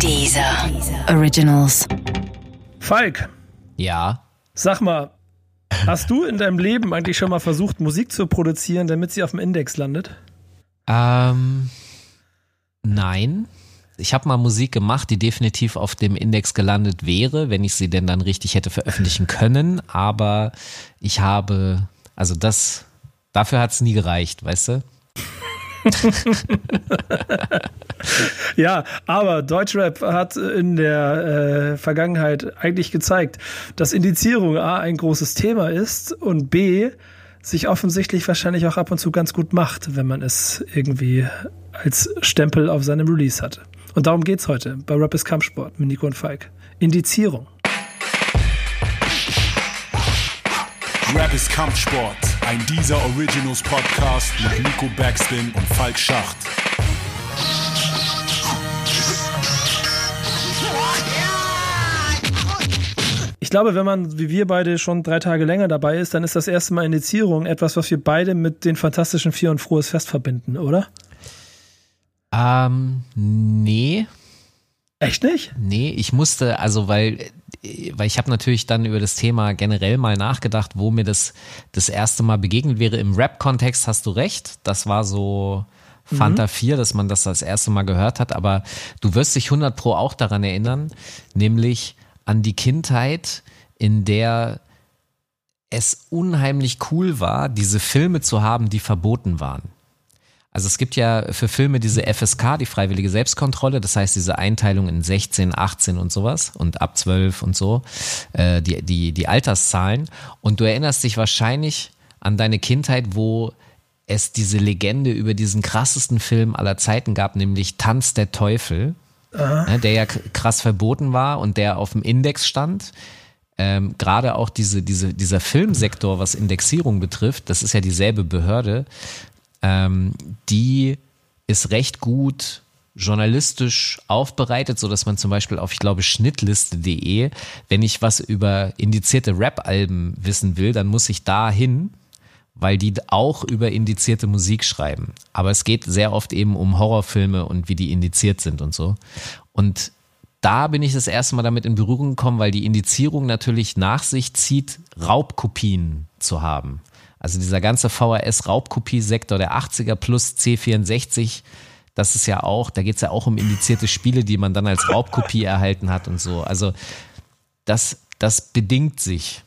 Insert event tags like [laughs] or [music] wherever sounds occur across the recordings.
Dieser Originals. Falk, Ja. sag mal, hast du in deinem Leben eigentlich schon mal versucht, Musik zu produzieren, damit sie auf dem Index landet? Ähm, nein. Ich habe mal Musik gemacht, die definitiv auf dem Index gelandet wäre, wenn ich sie denn dann richtig hätte veröffentlichen können. Aber ich habe, also das, dafür hat es nie gereicht, weißt du? [laughs] Ja, aber Deutschrap hat in der äh, Vergangenheit eigentlich gezeigt, dass Indizierung A ein großes Thema ist und B sich offensichtlich wahrscheinlich auch ab und zu ganz gut macht, wenn man es irgendwie als Stempel auf seinem Release hat. Und darum geht's heute bei Rap ist Kampfsport mit Nico und Falk. Indizierung. Rap ist Kampfsport, ein dieser Originals Podcast mit Nico Backspin und Falk Schacht. Ich glaube, wenn man wie wir beide schon drei Tage länger dabei ist, dann ist das erste Mal Indizierung etwas, was wir beide mit den Fantastischen Vier und Frohes Fest verbinden, oder? Ähm, nee. Echt nicht? Nee, ich musste, also weil, weil ich habe natürlich dann über das Thema generell mal nachgedacht, wo mir das das erste Mal begegnet wäre. Im Rap-Kontext hast du recht. Das war so Fanta 4, dass man das das erste Mal gehört hat. Aber du wirst dich 100 Pro auch daran erinnern, nämlich an die Kindheit, in der es unheimlich cool war, diese Filme zu haben, die verboten waren. Also es gibt ja für Filme diese FSK, die freiwillige Selbstkontrolle, das heißt diese Einteilung in 16, 18 und sowas und ab 12 und so, äh, die, die, die Alterszahlen. Und du erinnerst dich wahrscheinlich an deine Kindheit, wo es diese Legende über diesen krassesten Film aller Zeiten gab, nämlich Tanz der Teufel, ja, der ja krass verboten war und der auf dem Index stand. Ähm, Gerade auch diese, diese, dieser Filmsektor, was Indexierung betrifft, das ist ja dieselbe Behörde, ähm, die ist recht gut journalistisch aufbereitet, so dass man zum Beispiel auf, ich glaube, schnittliste.de, wenn ich was über indizierte Rap-Alben wissen will, dann muss ich da hin, weil die auch über indizierte Musik schreiben. Aber es geht sehr oft eben um Horrorfilme und wie die indiziert sind und so. Und da bin ich das erste Mal damit in Berührung gekommen, weil die Indizierung natürlich nach sich zieht, Raubkopien zu haben. Also dieser ganze VHS-Raubkopiesektor der 80er plus C64, das ist ja auch, da geht es ja auch um indizierte Spiele, die man dann als Raubkopie erhalten hat und so. Also das, das bedingt sich.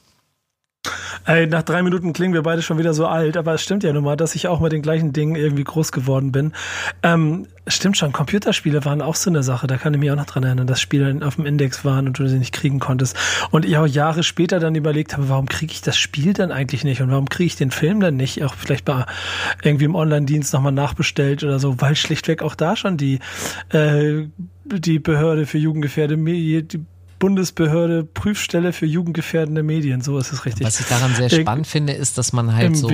Ey, nach drei Minuten klingen wir beide schon wieder so alt, aber es stimmt ja nun mal, dass ich auch mit den gleichen Dingen irgendwie groß geworden bin. Ähm, stimmt schon, Computerspiele waren auch so eine Sache, da kann ich mich auch noch dran erinnern, dass Spiele auf dem Index waren und du sie nicht kriegen konntest. Und ich auch Jahre später dann überlegt habe, warum kriege ich das Spiel dann eigentlich nicht und warum kriege ich den Film dann nicht? Auch vielleicht bei irgendwie im Online-Dienst nochmal nachbestellt oder so, weil schlichtweg auch da schon die, äh, die Behörde für jugendgefährdete Medien, die Bundesbehörde Prüfstelle für jugendgefährdende Medien, so ist es richtig. Was ich daran sehr Äh, spannend finde, ist, dass man halt so,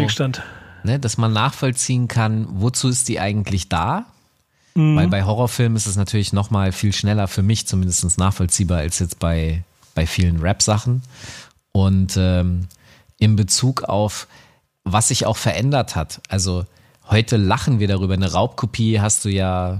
ne, dass man nachvollziehen kann, wozu ist die eigentlich da? Mhm. Weil bei Horrorfilmen ist es natürlich noch mal viel schneller für mich zumindest nachvollziehbar als jetzt bei, bei vielen Rap-Sachen. Und ähm, in Bezug auf, was sich auch verändert hat. Also heute lachen wir darüber. Eine Raubkopie hast du ja äh,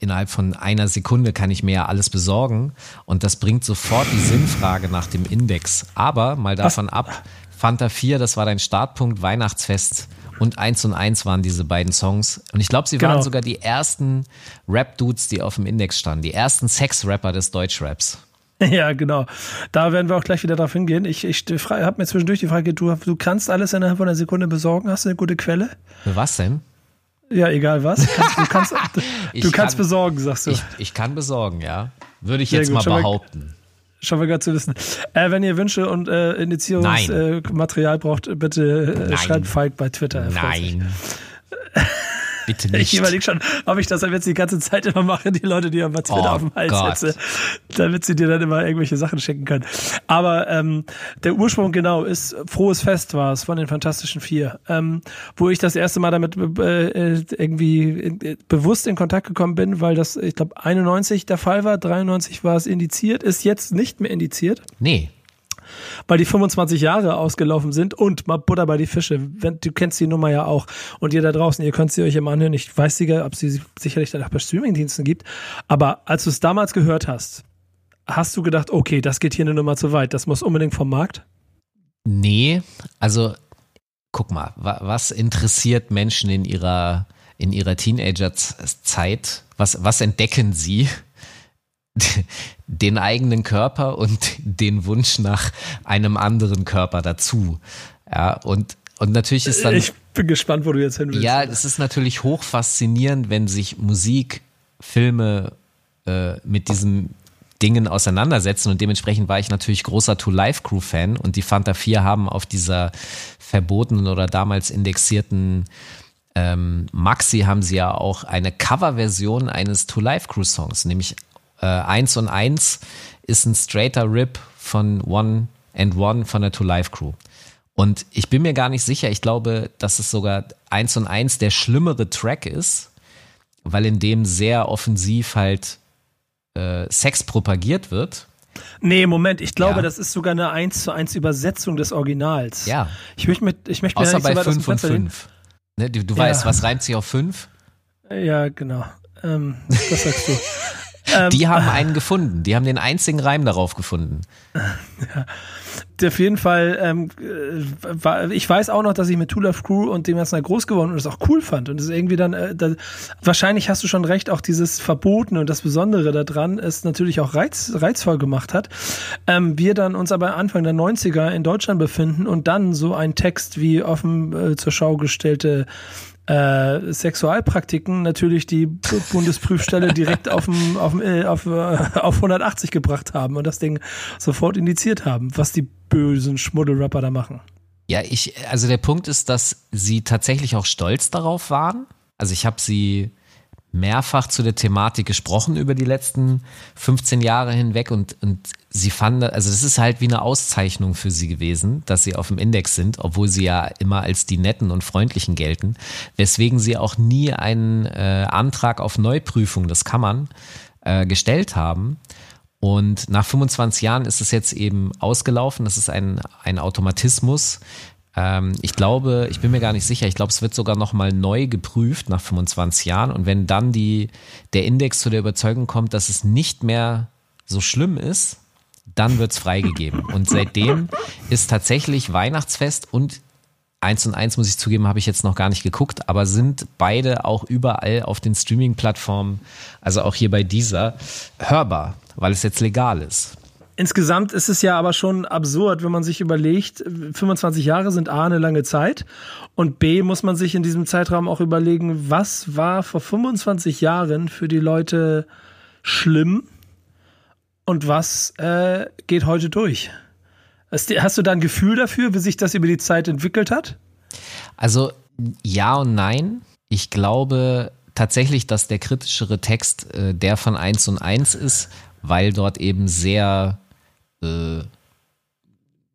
innerhalb von einer Sekunde kann ich mir ja alles besorgen. Und das bringt sofort die Sinnfrage nach dem Index. Aber mal davon ab, Fanta 4, das war dein Startpunkt, Weihnachtsfest und 1 und 1 waren diese beiden Songs. Und ich glaube, sie Genau. waren sogar die ersten Rap-Dudes, die auf dem Index standen. Die ersten Sex-Rapper des Deutschraps. [laughs] Ja, genau. Da werden wir auch gleich wieder drauf hingehen. Ich, ich habe mir zwischendurch die Frage, du, du kannst alles innerhalb von einer Sekunde besorgen. Hast du eine gute Quelle? Was denn? Ja, egal was. Kannst, du kannst, [laughs] du, Ich du kannst kann- besorgen, sagst du. Ich, ich kann besorgen, ja. Würde ich Sehr jetzt gut, mal schon behaupten. Schon mal gerade zu wissen. Äh, wenn ihr Wünsche und äh, Indizierungsmaterial Material braucht, bitte äh, schreibt Falk bei Twitter. Er. Nein. [laughs] Bitte Ich nicht. überlege schon, ob ich das jetzt die ganze Zeit immer mache, die Leute, die am Twitter Oh auf dem Hals Gott. setze, damit sie dir dann immer irgendwelche Sachen schicken können. Aber ähm, der Ursprung genau ist, Frohes Fest war es von den Fantastischen Vier, ähm, wo ich das erste Mal damit äh, irgendwie äh, bewusst in Kontakt gekommen bin, weil das, ich glaube, 91 der Fall war, 93 war es indiziert, ist jetzt nicht mehr indiziert. Nee. Weil die 25 Jahre ausgelaufen sind und mal Butter bei die Fische. Du kennst die Nummer ja auch und ihr da draußen, ihr könnt sie euch immer anhören. Ich weiß sicher, ob sie sicherlich dann auch bei Streamingdiensten gibt, aber als du es damals gehört hast, hast du gedacht, okay, das geht hier eine Nummer zu weit, das muss unbedingt vom Markt? Nee, also guck mal, was interessiert Menschen in ihrer in ihrer Teenagerzeit? Was was entdecken sie? [laughs] den eigenen Körper und den Wunsch nach einem anderen Körper dazu. Ja, und, und natürlich ist dann. Ich bin gespannt, wo du jetzt hin willst. Ja, es ist natürlich hoch faszinierend, wenn sich Musik, Filme äh, mit diesen Dingen auseinandersetzen und dementsprechend war ich natürlich großer To Life Crew Fan und die Fanta 4 haben auf dieser verbotenen oder damals indexierten ähm, Maxi haben sie ja auch eine Coverversion eines To Life Crew Songs, nämlich äh, 1 und 1 ist ein straighter Rip von One and One von der To Life Crew. Und ich bin mir gar nicht sicher, ich glaube, dass es sogar 1 und 1 der schlimmere Track ist, weil in dem sehr offensiv halt äh, Sex propagiert wird. Nee, Moment, ich glaube, ja. das ist sogar eine 1 zu 1 Übersetzung des Originals. Ja. Ich möchte mit, ich möchte mir Außer bei so 5 und 5. Ne, du, du ja. weißt, was reimt sich auf 5? Ja, genau. Ähm, was sagst du? [laughs] Ähm, die haben einen gefunden. Die haben den einzigen Reim darauf gefunden. [laughs] Ja. Auf jeden Fall, ähm, war, ich weiß auch noch, dass ich mit Tool of Crew und dem ganzen groß geworden und das auch cool fand. Und das ist irgendwie dann, äh, da, wahrscheinlich hast du schon recht, auch dieses Verboten und das Besondere daran ist natürlich auch reiz, reizvoll gemacht hat. Ähm, wir dann uns aber Anfang der 90er in Deutschland befinden und dann so ein Text wie offen äh, zur Schau gestellte äh, Sexualpraktiken natürlich die Bundesprüfstelle direkt auf, dem, auf, dem, äh, auf, äh, auf 180 gebracht haben und das Ding sofort indiziert haben, was die bösen Schmuddelrapper da machen. Ja, ich, also der Punkt ist, dass sie tatsächlich auch stolz darauf waren. Also ich habe sie mehrfach zu der Thematik gesprochen über die letzten 15 Jahre hinweg und, und sie fanden, also das ist halt wie eine Auszeichnung für sie gewesen, dass sie auf dem Index sind, obwohl sie ja immer als die Netten und Freundlichen gelten, weswegen sie auch nie einen äh, Antrag auf Neuprüfung des Kammern äh, gestellt haben. Und nach 25 Jahren ist es jetzt eben ausgelaufen. Das ist ein, ein Automatismus, ähm, ich glaube, ich bin mir gar nicht sicher, ich glaube, es wird sogar nochmal neu geprüft nach 25 Jahren. Und wenn dann die, der Index zu der Überzeugung kommt, dass es nicht mehr so schlimm ist, dann wird es freigegeben. Und seitdem ist tatsächlich Weihnachtsfest und eins und eins muss ich zugeben, habe ich jetzt noch gar nicht geguckt, aber sind beide auch überall auf den Streaming-Plattformen, also auch hier bei dieser, hörbar, weil es jetzt legal ist. Insgesamt ist es ja aber schon absurd, wenn man sich überlegt, 25 Jahre sind A eine lange Zeit und B muss man sich in diesem Zeitraum auch überlegen, was war vor 25 Jahren für die Leute schlimm und was äh, geht heute durch. Hast du da ein Gefühl dafür, wie sich das über die Zeit entwickelt hat? Also ja und nein. Ich glaube tatsächlich, dass der kritischere Text äh, der von 1 und 1 ist, weil dort eben sehr äh,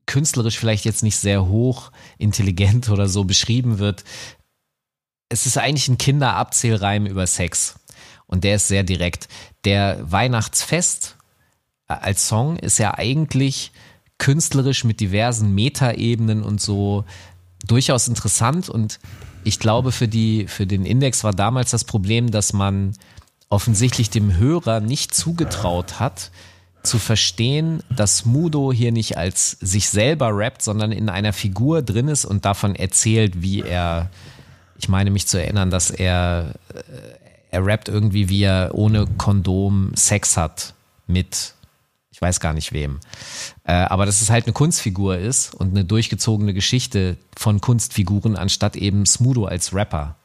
künstlerisch vielleicht jetzt nicht sehr hoch intelligent oder so beschrieben wird. Es ist eigentlich ein Kinderabzählreim über Sex. Und der ist sehr direkt. Der Weihnachtsfest äh, als Song ist ja eigentlich künstlerisch mit diversen Metaebenen und so durchaus interessant. Und ich glaube, für, die, für den Index war damals das Problem, dass man offensichtlich dem Hörer nicht zugetraut hat, zu verstehen, dass Mudo hier nicht als sich selber rappt, sondern in einer Figur drin ist und davon erzählt, wie er, ich meine mich zu erinnern, dass er, äh, er rappt irgendwie, wie er ohne Kondom Sex hat mit, ich weiß gar nicht wem. Äh, aber dass es halt eine Kunstfigur ist und eine durchgezogene Geschichte von Kunstfiguren, anstatt eben Smudo als Rapper.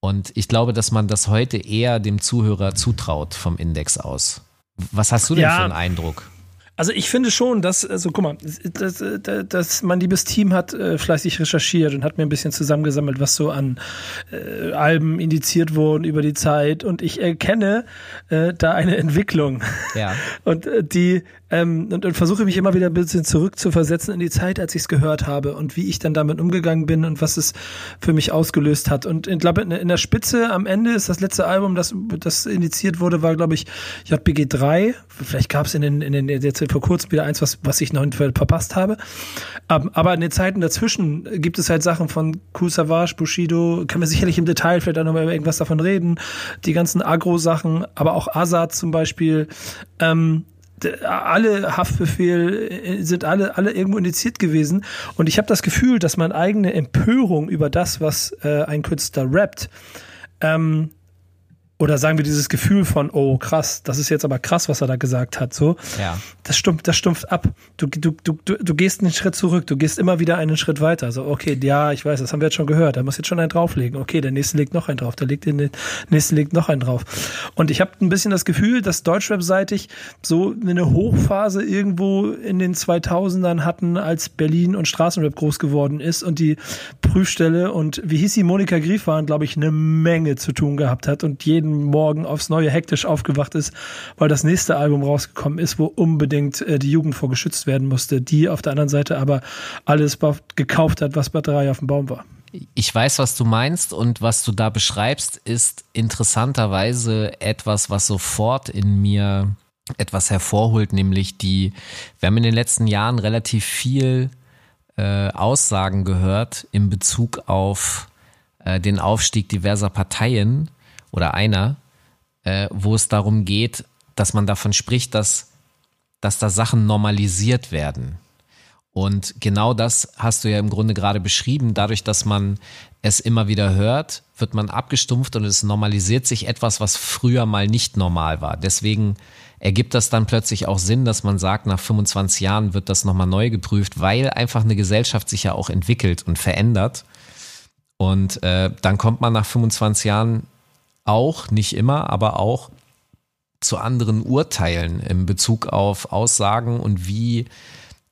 Und ich glaube, dass man das heute eher dem Zuhörer zutraut vom Index aus. Was hast du denn ja, für einen Eindruck? Also ich finde schon, dass, also guck mal, dass, dass mein liebes Team hat äh, fleißig recherchiert und hat mir ein bisschen zusammengesammelt, was so an äh, Alben indiziert wurden über die Zeit und ich erkenne äh, da eine Entwicklung. Ja. [laughs] Und äh, die, ähm, und, und versuche mich immer wieder ein bisschen zurückzuversetzen in die Zeit, als ich es gehört habe und wie ich dann damit umgegangen bin und was es für mich ausgelöst hat. Und ich glaube, in, der Spitze am Ende ist das letzte Album, das, das initiiert wurde, war, glaube ich, JBG 3. Vielleicht gab es in den, in den jetzt vor kurzem wieder eins, was, was ich noch verpasst habe. Aber in den Zeiten dazwischen gibt es halt Sachen von Cool Savage, Bushido, kann man sicherlich im Detail vielleicht auch noch mal irgendwas davon reden. Die ganzen Agro-Sachen, aber auch Azad zum Beispiel. Ähm, alle Haftbefehl äh, sind alle alle irgendwo indiziert gewesen. Und ich habe das Gefühl, dass meine eigene Empörung über das, was äh, ein Künstler rappt, ähm, oder sagen wir dieses Gefühl von, oh krass, das ist jetzt aber krass, was er da gesagt hat, so. Ja. Das stumpft, das stumpft ab. Du, du, du, du gehst einen Schritt zurück, du gehst immer wieder einen Schritt weiter. So, okay, ja, ich weiß, das haben wir jetzt schon gehört. Da muss jetzt schon einen drauflegen. Okay, der nächste legt noch einen drauf, der legt den nächste legt noch einen drauf. Und ich habe ein bisschen das Gefühl, dass Deutschrap-seitig so eine Hochphase irgendwo in den 2000ern hatten, als Berlin und Straßenrap groß geworden ist und die Prüfstelle und wie hieß sie, Monika Grief waren, glaube ich, eine Menge zu tun gehabt hat und jeden Morgen aufs Neue hektisch aufgewacht ist, weil das nächste Album rausgekommen ist, wo unbedingt äh, die Jugend vor geschützt werden musste, die auf der anderen Seite aber alles gekauft hat, was drei auf dem Baum war. Ich weiß, was du meinst und was du da beschreibst, ist interessanterweise etwas, was sofort in mir etwas hervorholt, nämlich die, wir haben in den letzten Jahren relativ viel äh, Aussagen gehört in Bezug auf äh, den Aufstieg diverser Parteien oder einer, äh, wo es darum geht, dass man davon spricht, dass, dass da Sachen normalisiert werden. Und genau das hast du ja im Grunde gerade beschrieben. Dadurch, dass man es immer wieder hört, wird man abgestumpft und es normalisiert sich etwas, was früher mal nicht normal war. Deswegen ergibt das dann plötzlich auch Sinn, dass man sagt, nach 25 Jahren wird das nochmal neu geprüft, weil einfach eine Gesellschaft sich ja auch entwickelt und verändert. Und äh, dann kommt man nach 25 Jahren auch, nicht immer, aber auch zu anderen Urteilen in Bezug auf Aussagen und wie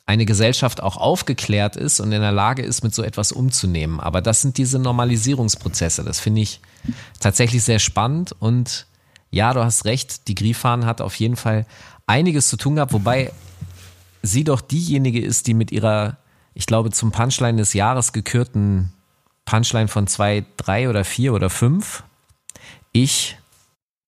eine Gesellschaft auch aufgeklärt ist und in der Lage ist, mit so etwas umzunehmen. Aber das sind diese Normalisierungsprozesse. Das finde ich tatsächlich sehr spannend. Und ja, du hast recht, die Grifan hat auf jeden Fall einiges zu tun gehabt, wobei sie doch diejenige ist, die mit ihrer, ich glaube, zum Punchline des Jahres gekürten Punchline von zwei, drei oder vier oder fünf ich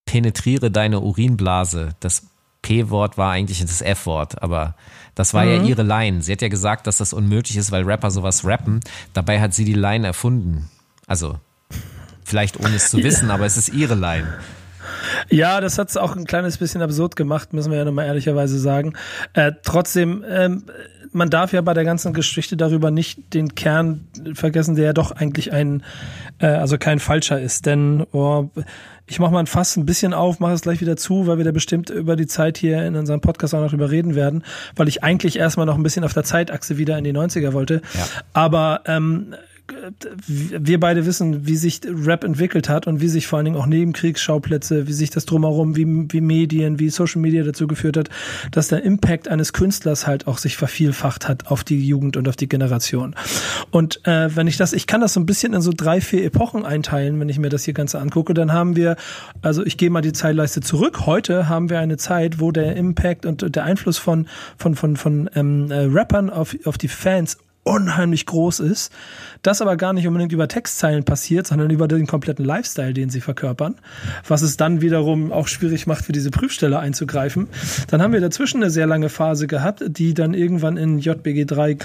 penetriere deine Urinblase. Das P-Wort war eigentlich das F-Wort, aber das war mhm. ja ihre Line. Sie hat ja gesagt, dass das unmöglich ist, weil Rapper sowas rappen. Dabei hat sie die Line erfunden. Also, vielleicht ohne es zu wissen, aber es ist ihre Line. Ja, das hat es auch ein kleines bisschen absurd gemacht, müssen wir ja nochmal ehrlicherweise sagen. Äh, trotzdem, ähm, man darf ja bei der ganzen Geschichte darüber nicht den Kern vergessen, der ja doch eigentlich ein, äh, also kein falscher ist. Denn oh, ich mache mal ein Fass ein bisschen auf, mache es gleich wieder zu, weil wir da bestimmt über die Zeit hier in unserem Podcast auch noch drüber reden werden, weil ich eigentlich erstmal noch ein bisschen auf der Zeitachse wieder in die 90er wollte. Ja. Aber ähm, wir beide wissen, wie sich Rap entwickelt hat und wie sich vor allen Dingen auch Nebenkriegsschauplätze, wie sich das drumherum, wie, wie Medien, wie Social Media dazu geführt hat, dass der Impact eines Künstlers halt auch sich vervielfacht hat auf die Jugend und auf die Generation. Und äh, wenn ich das, ich kann das so ein bisschen in so drei, vier Epochen einteilen, wenn ich mir das hier Ganze angucke, dann haben wir, also ich gehe mal die Zeitleiste zurück. Heute haben wir eine Zeit, wo der Impact und der Einfluss von, von, von, von ähm, äh, Rappern auf, auf die Fans unheimlich groß ist. Das aber gar nicht unbedingt über Textzeilen passiert, sondern über den kompletten Lifestyle, den sie verkörpern, was es dann wiederum auch schwierig macht, für diese Prüfstelle einzugreifen. Dann haben wir dazwischen eine sehr lange Phase gehabt, die dann irgendwann in JBG 3,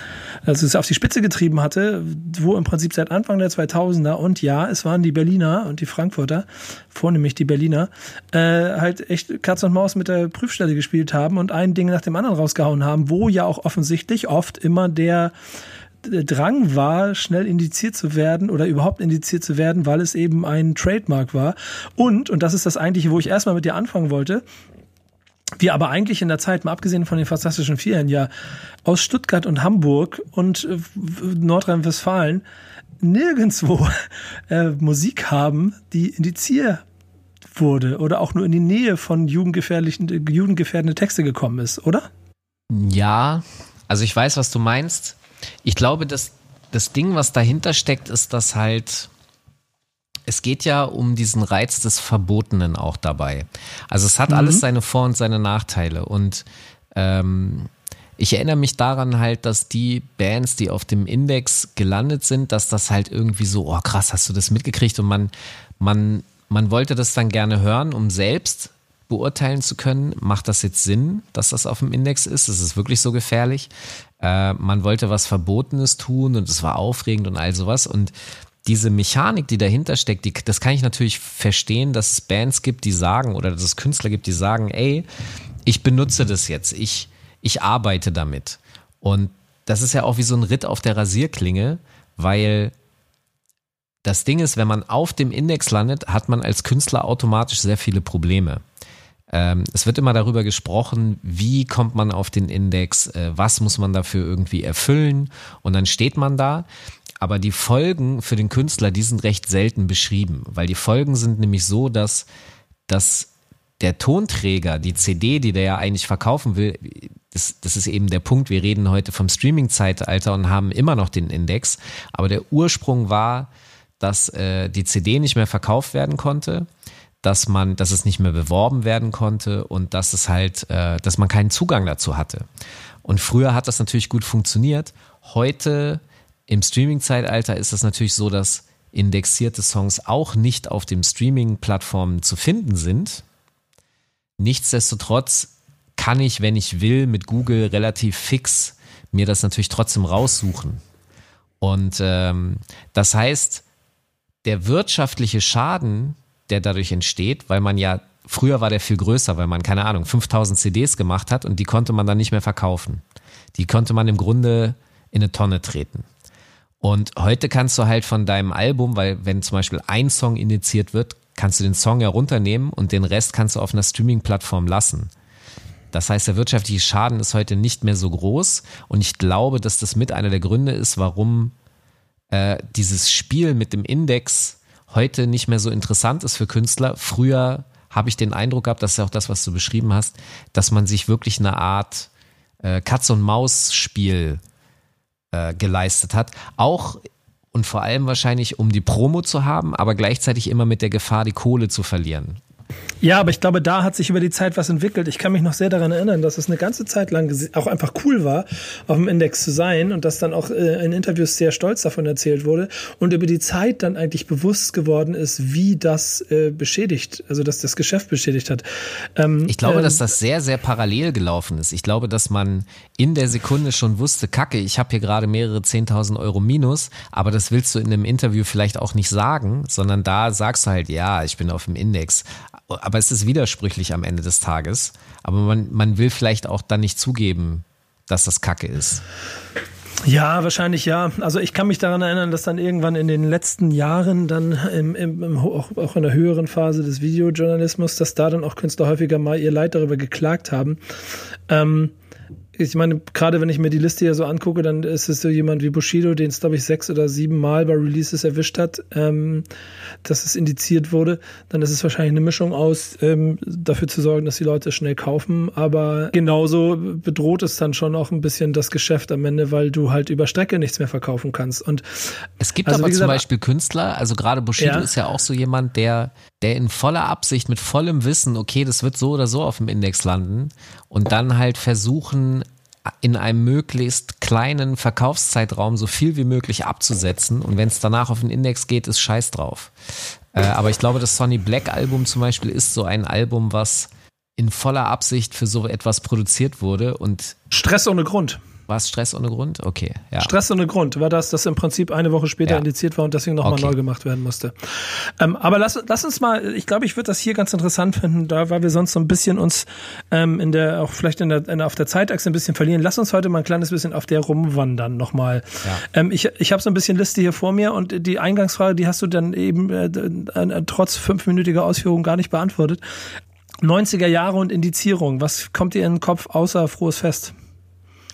also es auf die Spitze getrieben hatte, wo im Prinzip seit Anfang der 2000er und ja, es waren die Berliner und die Frankfurter, vornehmlich die Berliner, äh, halt echt Katz und Maus mit der Prüfstelle gespielt haben und ein Ding nach dem anderen rausgehauen haben, wo ja auch offensichtlich oft immer der Drang war, schnell indiziert zu werden oder überhaupt indiziert zu werden, weil es eben ein Trademark war. Und, und das ist das eigentliche, wo ich erstmal mit dir anfangen wollte, wir aber eigentlich in der Zeit, mal abgesehen von den Fantastischen Vieren, ja aus Stuttgart und Hamburg und äh, Nordrhein-Westfalen nirgendwo [laughs] äh, Musik haben, die indiziert wurde oder auch nur in die Nähe von jugendgefährlichen, jugendgefährdende Texte gekommen ist, oder? Ja, also ich weiß, was du meinst. Ich glaube, dass das Ding, was dahinter steckt, ist, dass halt es geht ja um diesen Reiz des Verbotenen auch dabei. Also es hat mhm. alles seine Vor- und seine Nachteile und ähm, ich erinnere mich daran halt, dass die Bands, die auf dem Index gelandet sind, dass das halt irgendwie so, oh krass, hast du das mitgekriegt? Und man, man, man wollte das dann gerne hören, um selbst beurteilen zu können, macht das jetzt Sinn, dass das auf dem Index ist? Ist es wirklich so gefährlich? Äh, man wollte was Verbotenes tun und es war aufregend und all sowas. Und diese Mechanik, die dahinter steckt, die, das kann ich natürlich verstehen, dass es Bands gibt, die sagen, oder dass es Künstler gibt, die sagen, ey, ich benutze das jetzt, ich, ich arbeite damit. Und das ist ja auch wie so ein Ritt auf der Rasierklinge, weil das Ding ist, wenn man auf dem Index landet, hat man als Künstler automatisch sehr viele Probleme. Ähm, es wird immer darüber gesprochen, wie kommt man auf den Index, äh, was muss man dafür irgendwie erfüllen und dann steht man da. Aber die Folgen für den Künstler, die sind recht selten beschrieben, weil die Folgen sind nämlich so, dass, dass der Tonträger, die CD, die der ja eigentlich verkaufen will, das, das ist eben der Punkt, wir reden heute vom Streaming-Zeitalter und haben immer noch den Index, aber der Ursprung war, dass äh, die CD nicht mehr verkauft werden konnte dass man, dass es nicht mehr beworben werden konnte und dass es halt, äh, dass man keinen Zugang dazu hatte. Und früher hat das natürlich gut funktioniert. Heute im Streaming-Zeitalter ist es natürlich so, dass indexierte Songs auch nicht auf den Streaming-Plattformen zu finden sind. Nichtsdestotrotz kann ich, wenn ich will, mit Google relativ fix mir das natürlich trotzdem raussuchen. Und ähm, das heißt, der wirtschaftliche Schaden, der dadurch entsteht, weil man ja, früher war der viel größer, weil man, keine Ahnung, 5000 CDs gemacht hat und die konnte man dann nicht mehr verkaufen. Die konnte man im Grunde in eine Tonne treten. Und heute kannst du halt von deinem Album, weil wenn zum Beispiel ein Song initiiert wird, kannst du den Song herunternehmen und den Rest kannst du auf einer Streaming-Plattform lassen. Das heißt, der wirtschaftliche Schaden ist heute nicht mehr so groß und ich glaube, dass das mit einer der Gründe ist, warum äh, dieses Spiel mit dem Index heute nicht mehr so interessant ist für Künstler. Früher habe ich den Eindruck gehabt, das ist ja auch das, was du beschrieben hast, dass man sich wirklich eine Art äh, Katz-und-Maus-Spiel äh, geleistet hat. Auch und vor allem wahrscheinlich, um die Promo zu haben, aber gleichzeitig immer mit der Gefahr, die Kohle zu verlieren. Ja, aber ich glaube, da hat sich über die Zeit was entwickelt. Ich kann mich noch sehr daran erinnern, dass es eine ganze Zeit lang auch einfach cool war, auf dem Index zu sein und dass dann auch äh, in Interviews sehr stolz davon erzählt wurde und über die Zeit dann eigentlich bewusst geworden ist, wie das äh, beschädigt, also dass das Geschäft beschädigt hat. Ähm, ich glaube, äh, dass das sehr, sehr parallel gelaufen ist. Ich glaube, dass man in der Sekunde schon wusste, Kacke, ich habe hier gerade mehrere 10.000 Euro Minus, aber das willst du in einem Interview vielleicht auch nicht sagen, sondern da sagst du halt, ja, ich bin auf dem Index aber es ist widersprüchlich am Ende des Tages. Aber man, man will vielleicht auch dann nicht zugeben, dass das Kacke ist. Ja, wahrscheinlich ja. Also ich kann mich daran erinnern, dass dann irgendwann in den letzten Jahren dann im, im, im, auch, auch in der höheren Phase des Videojournalismus, dass da dann auch Künstler häufiger mal ihr Leid darüber geklagt haben. Ähm, ich meine, gerade wenn ich mir die Liste hier so angucke, dann ist es so jemand wie Bushido, den es, glaube ich, sechs oder sieben Mal bei Releases erwischt hat, ähm, dass es indiziert wurde. Dann ist es wahrscheinlich eine Mischung aus, ähm, dafür zu sorgen, dass die Leute schnell kaufen. Aber genauso bedroht es dann schon auch ein bisschen das Geschäft am Ende, weil du halt über Strecke nichts mehr verkaufen kannst. Und es gibt also, aber gesagt, zum Beispiel Künstler, also gerade Bushido ja. ist ja auch so jemand, der, der in voller Absicht, mit vollem Wissen, okay, das wird so oder so auf dem Index landen und dann halt versuchen, in einem möglichst kleinen Verkaufszeitraum so viel wie möglich abzusetzen. Und wenn es danach auf den Index geht, ist scheiß drauf. Äh, aber ich glaube, das Sonny Black Album zum Beispiel ist so ein Album, was in voller Absicht für so etwas produziert wurde und Stress ohne Grund. War es Stress ohne Grund? Okay, ja. Stress ohne Grund war das, das im Prinzip eine Woche später ja. indiziert war und deswegen nochmal okay. neu gemacht werden musste. Ähm, aber lass, lass uns mal, ich glaube, ich würde das hier ganz interessant finden, da weil wir sonst so ein bisschen uns ähm, in der, auch vielleicht in der, in, auf der Zeitachse ein bisschen verlieren. Lass uns heute mal ein kleines bisschen auf der rumwandern nochmal. Ja. Ähm, ich ich habe so ein bisschen Liste hier vor mir und die Eingangsfrage, die hast du dann eben äh, äh, trotz fünfminütiger Ausführung gar nicht beantwortet. 90er Jahre und Indizierung, was kommt dir in den Kopf außer frohes Fest?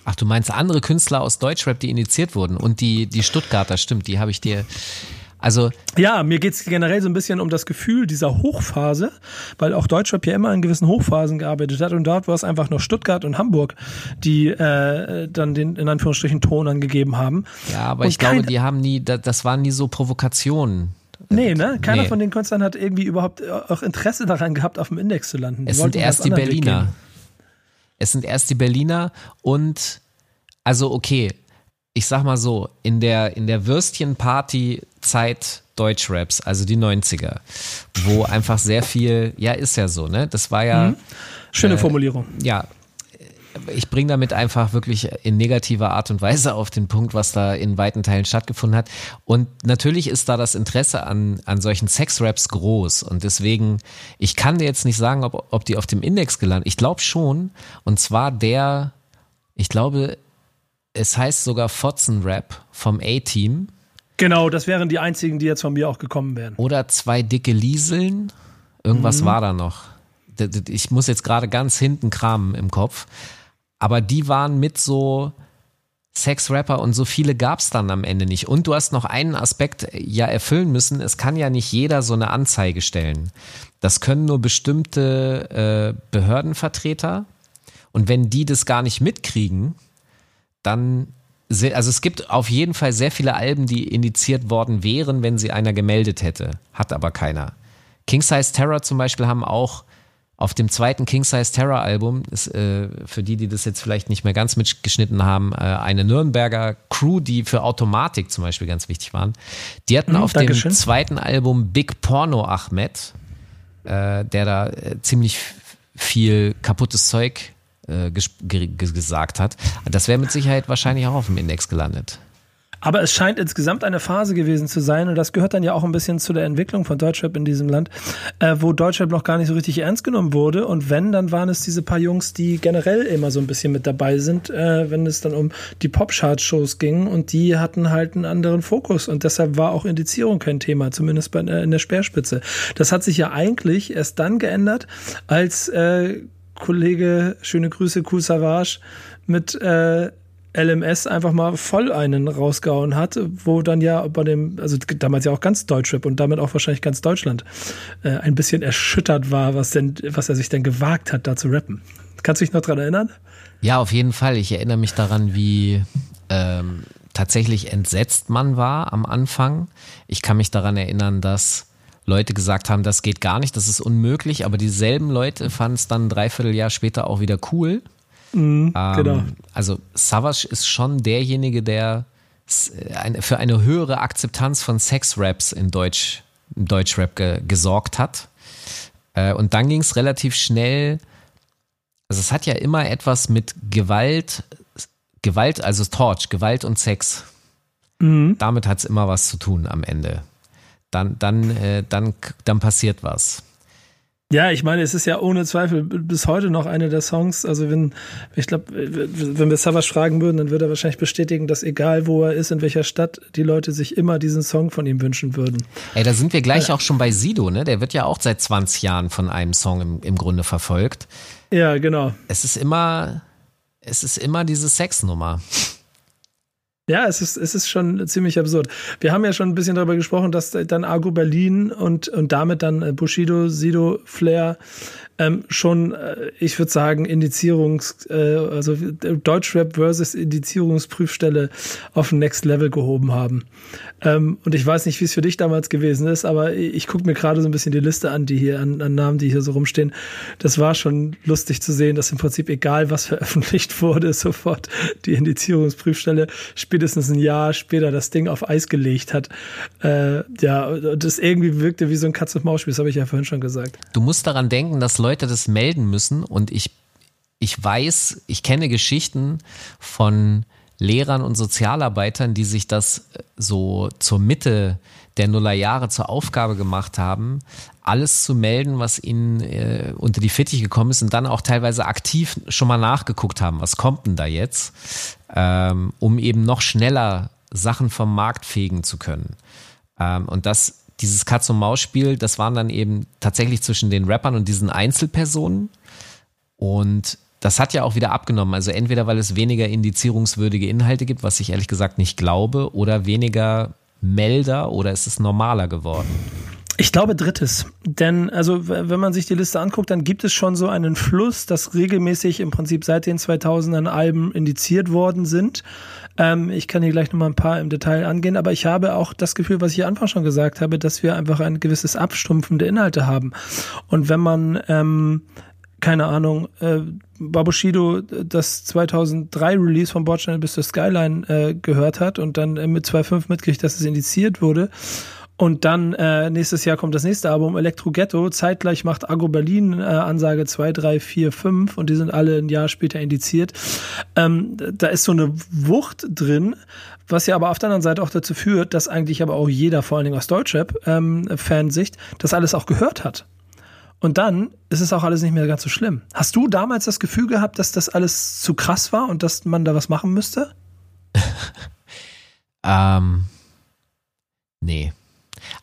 Ach, du meinst andere Künstler aus Deutschrap, die initiiert wurden und die, die Stuttgarter, stimmt, die habe ich dir. Also ja, mir geht's generell so ein bisschen um das Gefühl dieser Hochphase, weil auch Deutschrap ja immer in gewissen Hochphasen gearbeitet hat und dort war es einfach nur Stuttgart und Hamburg, die äh, dann den in Anführungsstrichen Ton angegeben haben. Ja, aber und ich glaube, die haben nie, das waren nie so Provokationen. Nee, ne? Keiner nee. von den Künstlern hat irgendwie überhaupt auch Interesse daran gehabt, auf dem Index zu landen. Die es sind erst die Berliner. Es sind erst die Berliner und also okay, ich sag mal so, in der, in der Würstchenparty-Zeit Deutschraps, also die 90er, wo einfach sehr viel, ja, ist ja so, ne? Das war ja. Mhm. Schöne äh, Formulierung. Ja, ich bringe damit einfach wirklich in negativer Art und Weise auf den Punkt, was da in weiten Teilen stattgefunden hat. Und natürlich ist da das Interesse an, an solchen Sex-Raps groß. Und deswegen, ich kann dir jetzt nicht sagen, ob, ob die auf dem Index gelandet. Ich glaube schon. Und zwar der, ich glaube, es heißt sogar Fotzen-Rap vom A-Team. Genau, das wären die einzigen, die jetzt von mir auch gekommen wären. Oder zwei dicke Lieseln. Irgendwas mhm. war da noch. Ich muss jetzt gerade ganz hinten kramen im Kopf. Aber die waren mit so Sex-Rapper und so viele gab es dann am Ende nicht. Und du hast noch einen Aspekt äh, ja erfüllen müssen. Es kann ja nicht jeder so eine Anzeige stellen. Das können nur bestimmte äh, Behördenvertreter. Und wenn die das gar nicht mitkriegen, dann also es gibt auf jeden Fall sehr viele Alben, die indiziert worden wären, wenn sie einer gemeldet hätte. Hat aber keiner. King Size Terror zum Beispiel haben auch auf dem zweiten King Size Terror Album, ist, äh, für die, die das jetzt vielleicht nicht mehr ganz mitgeschnitten haben, äh, eine Nürnberger Crew, die für Automatik zum Beispiel ganz wichtig waren. Die hatten mhm, auf dem zweiten Album Big Porno Ahmed, äh, der da äh, ziemlich viel kaputtes Zeug äh, gesagt hat. Das wäre mit Sicherheit wahrscheinlich auch auf dem Index gelandet. Aber es scheint insgesamt eine Phase gewesen zu sein, und das gehört dann ja auch ein bisschen zu der Entwicklung von Deutschrap in diesem Land, äh, wo Deutschrap noch gar nicht so richtig ernst genommen wurde. Und wenn, dann waren es diese paar Jungs, die generell immer so ein bisschen mit dabei sind, äh, wenn es dann um die Pop-Chart-Shows ging. Und die hatten halt einen anderen Fokus. Und deshalb war auch Indizierung kein Thema, zumindest bei, äh, in der Speerspitze. Das hat sich ja eigentlich erst dann geändert, als äh, Kollege, schöne Grüße, Cool Savage, mit äh, LMS einfach mal voll einen rausgehauen hat, wo dann ja bei dem, also damals ja auch ganz Deutschrap und damit auch wahrscheinlich ganz Deutschland äh, ein bisschen erschüttert war, was denn, was er sich denn gewagt hat, da zu rappen. Kannst du dich noch dran erinnern? Ja, auf jeden Fall. Ich erinnere mich daran, wie ähm, tatsächlich entsetzt man war am Anfang. Ich kann mich daran erinnern, dass Leute gesagt haben, das geht gar nicht, das ist unmöglich, aber dieselben Leute fanden es dann ein Dreivierteljahr später auch wieder cool. Mhm, ähm, genau. Also Savage ist schon derjenige, der für eine höhere Akzeptanz von Sex-Raps in Deutsch, im Deutschrap ge gesorgt hat. Äh, und dann ging es relativ schnell, also es hat ja immer etwas mit Gewalt, Gewalt, also Torch, Gewalt und Sex. Mhm. Damit hat es immer was zu tun am Ende dann, dann, äh, dann, dann passiert was. Ja, ich meine, es ist ja ohne Zweifel bis heute noch eine der Songs. Also wenn, ich glaube, wenn wir Savage fragen würden, dann würde er wahrscheinlich bestätigen, dass egal wo er ist, in welcher Stadt, die Leute sich immer diesen Song von ihm wünschen würden. Ey, da sind wir gleich äh, auch schon bei Sido, ne? Der wird ja auch seit 20 Jahren von einem Song im, im Grunde verfolgt. Ja, genau. Es ist immer, es ist immer diese Sexnummer. Ja, es ist, es ist schon ziemlich absurd. Wir haben ja schon ein bisschen darüber gesprochen, dass dann Argo Berlin und, und damit dann äh, Bushido, Sido, Flair ähm, schon, äh, ich würde sagen, Indizierungs, äh, also Deutschrap versus Indizierungsprüfstelle auf ein Next Level gehoben haben. Ähm, und ich weiß nicht, wie es für dich damals gewesen ist, aber ich gucke mir gerade so ein bisschen die Liste an, die hier an, an Namen, die hier so rumstehen. Das war schon lustig zu sehen, dass im Prinzip egal, was veröffentlicht [laughs] wurde, sofort die Indizierungsprüfstelle spätestens ein Jahr später das Ding auf Eis gelegt hat. Äh, ja, das irgendwie wirkte wie so ein Katz-und-Maus-Spiel, das habe ich ja vorhin schon gesagt. Du musst daran denken, dass Leute das melden müssen und ich, ich weiß, ich kenne Geschichten von Lehrern und Sozialarbeitern, die sich das äh, so zur Mitte der Nullerjahre zur Aufgabe gemacht haben, alles zu melden, was ihnen äh, unter die Fittiche gekommen ist und dann auch teilweise aktiv schon mal nachgeguckt haben, was kommt denn da jetzt, ähm, um eben noch schneller Sachen vom Markt fegen zu können. Ähm, und das, dieses Katz-und-Maus-Spiel, das waren dann eben tatsächlich zwischen den Rappern und diesen Einzelpersonen. Und das hat ja auch wieder abgenommen. Also entweder weil es weniger indizierungswürdige Inhalte gibt, was ich ehrlich gesagt nicht glaube, oder weniger Melder oder ist es normaler geworden? Ich glaube drittes. Denn also wenn man sich die Liste anguckt, dann gibt es schon so einen Fluss, dass regelmäßig im Prinzip seit den 2000ern Alben indiziert worden sind. Ähm, ich kann hier gleich nochmal ein paar im Detail angehen, aber ich habe auch das Gefühl, was ich am Anfang schon gesagt habe, dass wir einfach ein gewisses Abstumpfen der Inhalte haben. Und wenn man ähm, keine Ahnung, äh, Babushido das 2003 Release von Bordstein bis zur Skyline äh, gehört hat und dann mit 2.5 mitkriegt, dass es indiziert wurde. Und dann äh, nächstes Jahr kommt das nächste Album, Elektro Ghetto. Zeitgleich macht Agro Berlin äh, Ansage 2, 3, 4, 5 und die sind alle ein Jahr später indiziert. Ähm, da ist so eine Wucht drin, was ja aber auf der anderen Seite auch dazu führt, dass eigentlich aber auch jeder, vor allen Dingen aus Deutschrap-Fansicht, ähm, das alles auch gehört hat. Und dann ist es auch alles nicht mehr ganz so schlimm. Hast du damals das Gefühl gehabt, dass das alles zu krass war und dass man da was machen müsste? [laughs] ähm, nee.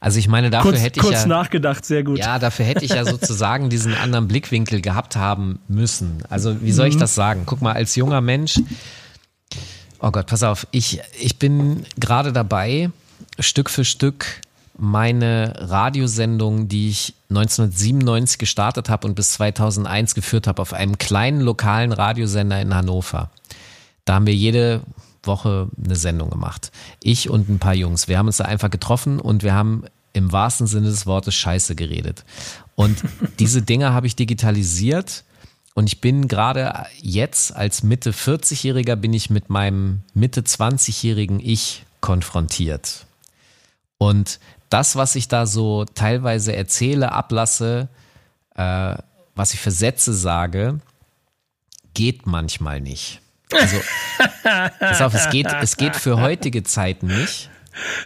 Also ich meine, dafür kurz, hätte ich kurz ja, nachgedacht, sehr gut. Ja, dafür hätte ich ja sozusagen diesen anderen Blickwinkel gehabt haben müssen. Also wie soll ich mhm. das sagen? Guck mal, als junger Mensch, oh Gott, pass auf, ich, ich bin gerade dabei, Stück für Stück meine Radiosendung, die ich 1997 gestartet habe und bis 2001 geführt habe, auf einem kleinen lokalen Radiosender in Hannover. Da haben wir jede Woche eine Sendung gemacht. Ich und ein paar Jungs. Wir haben uns da einfach getroffen und wir haben im wahrsten Sinne des Wortes Scheiße geredet. Und [laughs] diese Dinge habe ich digitalisiert und ich bin gerade jetzt als Mitte 40-Jähriger bin ich mit meinem Mitte 20-jährigen Ich konfrontiert. Und das, was ich da so teilweise erzähle, ablasse, äh, was ich für Sätze sage, geht manchmal nicht. Also, [laughs] pass auf, es geht, es geht für heutige Zeiten nicht.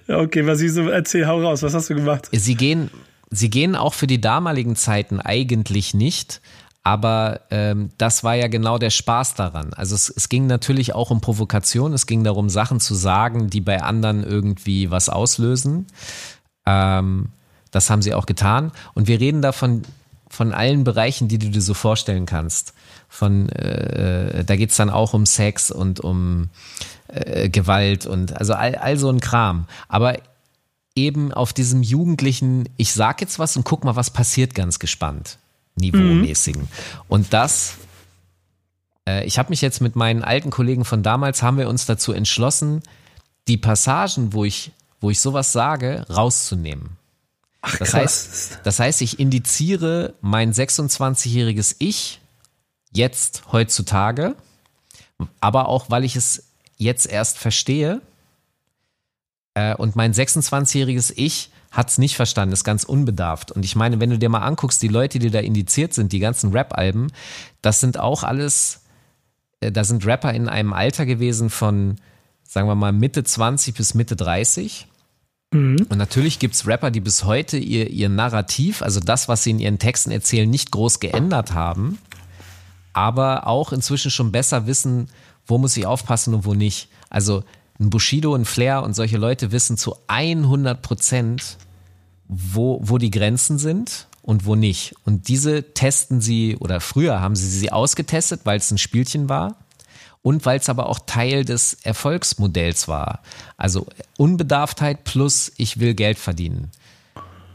Okay, was ich so erzähl, hau raus, was hast du gemacht? Sie gehen, sie gehen auch für die damaligen Zeiten eigentlich nicht, aber ähm, das war ja genau der Spaß daran. Also es, es ging natürlich auch um Provokation, es ging darum, Sachen zu sagen, die bei anderen irgendwie was auslösen. Ähm, das haben sie auch getan. Und wir reden davon von allen Bereichen, die du dir so vorstellen kannst. Von äh, da geht's dann auch um Sex und um äh, Gewalt und also all, all so ein Kram. Aber eben auf diesem jugendlichen, ich sag jetzt was und guck mal, was passiert, ganz gespannt, niveaumäßigen. Mhm. Und das, äh, ich habe mich jetzt mit meinen alten Kollegen von damals, haben wir uns dazu entschlossen, die Passagen, wo ich wo ich sowas sage, rauszunehmen. Ach, das, heißt, das heißt, ich indiziere mein 26-jähriges Ich jetzt heutzutage, aber auch, weil ich es jetzt erst verstehe. Äh, und mein 26-jähriges Ich hat es nicht verstanden, ist ganz unbedarft. Und ich meine, wenn du dir mal anguckst, die Leute, die da indiziert sind, die ganzen Rap-Alben, das sind auch alles, äh, da sind Rapper in einem Alter gewesen von, sagen wir mal, Mitte 20 bis Mitte 30. Mhm. Und natürlich gibt es Rapper, die bis heute ihr, ihr Narrativ, also das, was sie in ihren Texten erzählen, nicht groß geändert haben, aber auch inzwischen schon besser wissen, wo muss ich aufpassen und wo nicht. Also ein Bushido, ein Flair und solche Leute wissen zu 100 Prozent, wo, wo die Grenzen sind und wo nicht. Und diese testen sie, oder früher haben sie sie ausgetestet, weil es ein Spielchen war und weil es aber auch Teil des Erfolgsmodells war. Also Unbedarftheit plus ich will Geld verdienen.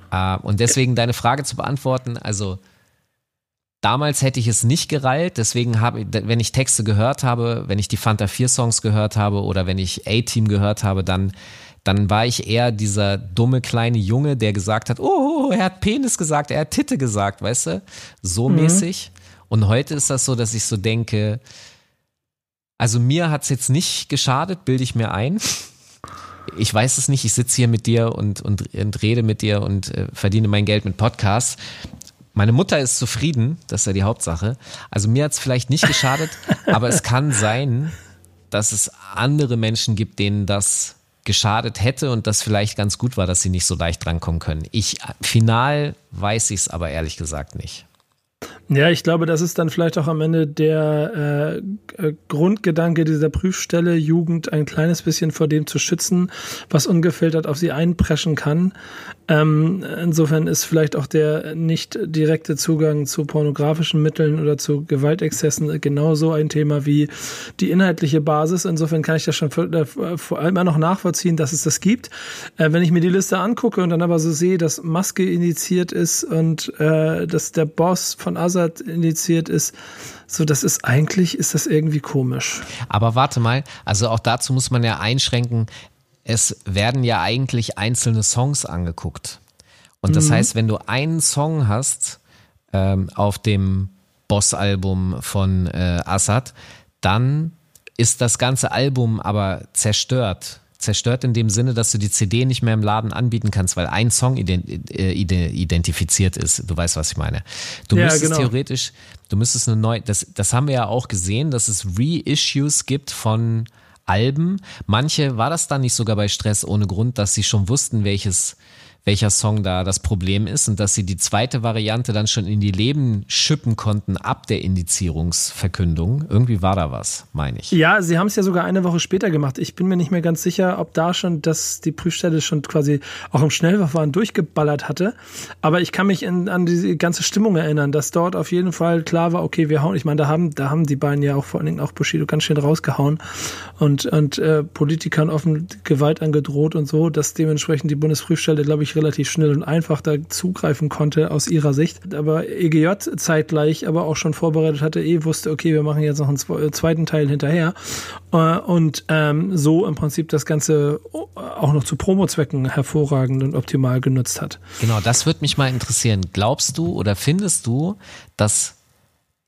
Äh, und deswegen deine Frage zu beantworten, also damals hätte ich es nicht gereilt, deswegen habe ich, wenn ich Texte gehört habe, wenn ich die Fanta 4 Songs gehört habe oder wenn ich A-Team gehört habe, dann dann war ich eher dieser dumme kleine Junge, der gesagt hat, oh, er hat Penis gesagt, er hat Titte gesagt, weißt du? So mhm. mäßig. Und heute ist das so, dass ich so denke, also mir hat es jetzt nicht geschadet, bilde ich mir ein. Ich weiß es nicht, ich sitze hier mit dir und, und, und rede mit dir und äh, verdiene mein Geld mit Podcasts. Meine Mutter ist zufrieden, das ist ja die Hauptsache. Also mir hat es vielleicht nicht geschadet, [laughs] aber es kann sein, dass es andere Menschen gibt, denen das geschadet hätte und das vielleicht ganz gut war, dass sie nicht so leicht drankommen können. Ich final weiß ich es aber ehrlich gesagt nicht. Ja, ich glaube, das ist dann vielleicht auch am Ende der äh, äh, Grundgedanke dieser Prüfstelle, Jugend ein kleines bisschen vor dem zu schützen, was ungefiltert auf sie einpreschen kann. Ähm, insofern ist vielleicht auch der nicht direkte Zugang zu pornografischen Mitteln oder zu Gewaltexzessen genauso ein Thema wie die inhaltliche Basis. Insofern kann ich das schon äh, vor allem immer noch nachvollziehen, dass es das gibt. Äh, wenn ich mir die Liste angucke und dann aber so sehe, dass Maske initiiert ist und äh, dass der Boss von Assad initiiert ist, so das ist eigentlich, ist das irgendwie komisch. Aber warte mal, also auch dazu muss man ja einschränken, es werden ja eigentlich einzelne Songs angeguckt. Und das mhm. heißt, wenn du einen Song hast ähm, auf dem Boss-Album von äh, Assad, dann ist das ganze Album aber zerstört. Zerstört in dem Sinne, dass du die CD nicht mehr im Laden anbieten kannst, weil ein Song äh, identifiziert ist. Du weißt, was ich meine. Du ja, müsstest genau. theoretisch, du müsstest eine neue, das, das haben wir ja auch gesehen, dass es Reissues gibt von Alben. Manche war das dann nicht sogar bei Stress ohne Grund, dass sie schon wussten, welches welcher Song da das Problem ist und dass sie die zweite Variante dann schon in die Leben schippen konnten ab der Indizierungsverkündung. Irgendwie war da was, meine ich. Ja, sie haben es ja sogar eine Woche später gemacht. Ich bin mir nicht mehr ganz sicher, ob da schon das, die Prüfstelle schon quasi auch im Schnellverfahren durchgeballert hatte. Aber ich kann mich in, an die ganze Stimmung erinnern, dass dort auf jeden Fall klar war, okay, wir hauen, ich meine, da haben, da haben die beiden ja auch vor allen Dingen auch Bushido ganz schön rausgehauen und, und äh, Politikern offen Gewalt angedroht und so, dass dementsprechend die Bundesprüfstelle, glaube ich, wirklich relativ schnell und einfach da zugreifen konnte aus ihrer Sicht. Aber EGJ zeitgleich aber auch schon vorbereitet hatte, eh wusste, okay, wir machen jetzt noch einen äh, zweiten Teil hinterher. Äh, und ähm, so im Prinzip das Ganze auch noch zu Promo-Zwecken hervorragend und optimal genutzt hat. Genau, das würde mich mal interessieren. Glaubst du oder findest du, dass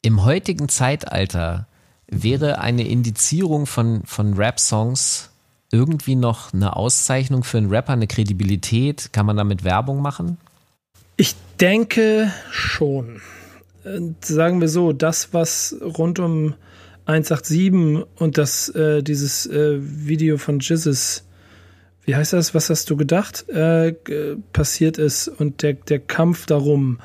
im heutigen Zeitalter wäre eine Indizierung von, von Rap-Songs irgendwie noch eine Auszeichnung für einen Rapper, eine Kredibilität? Kann man damit Werbung machen? Ich denke schon. Sagen wir so, das, was rund um 187 und das, äh, dieses äh, Video von Jizzes, wie heißt das, was hast du gedacht, äh, passiert ist und der, der Kampf darum,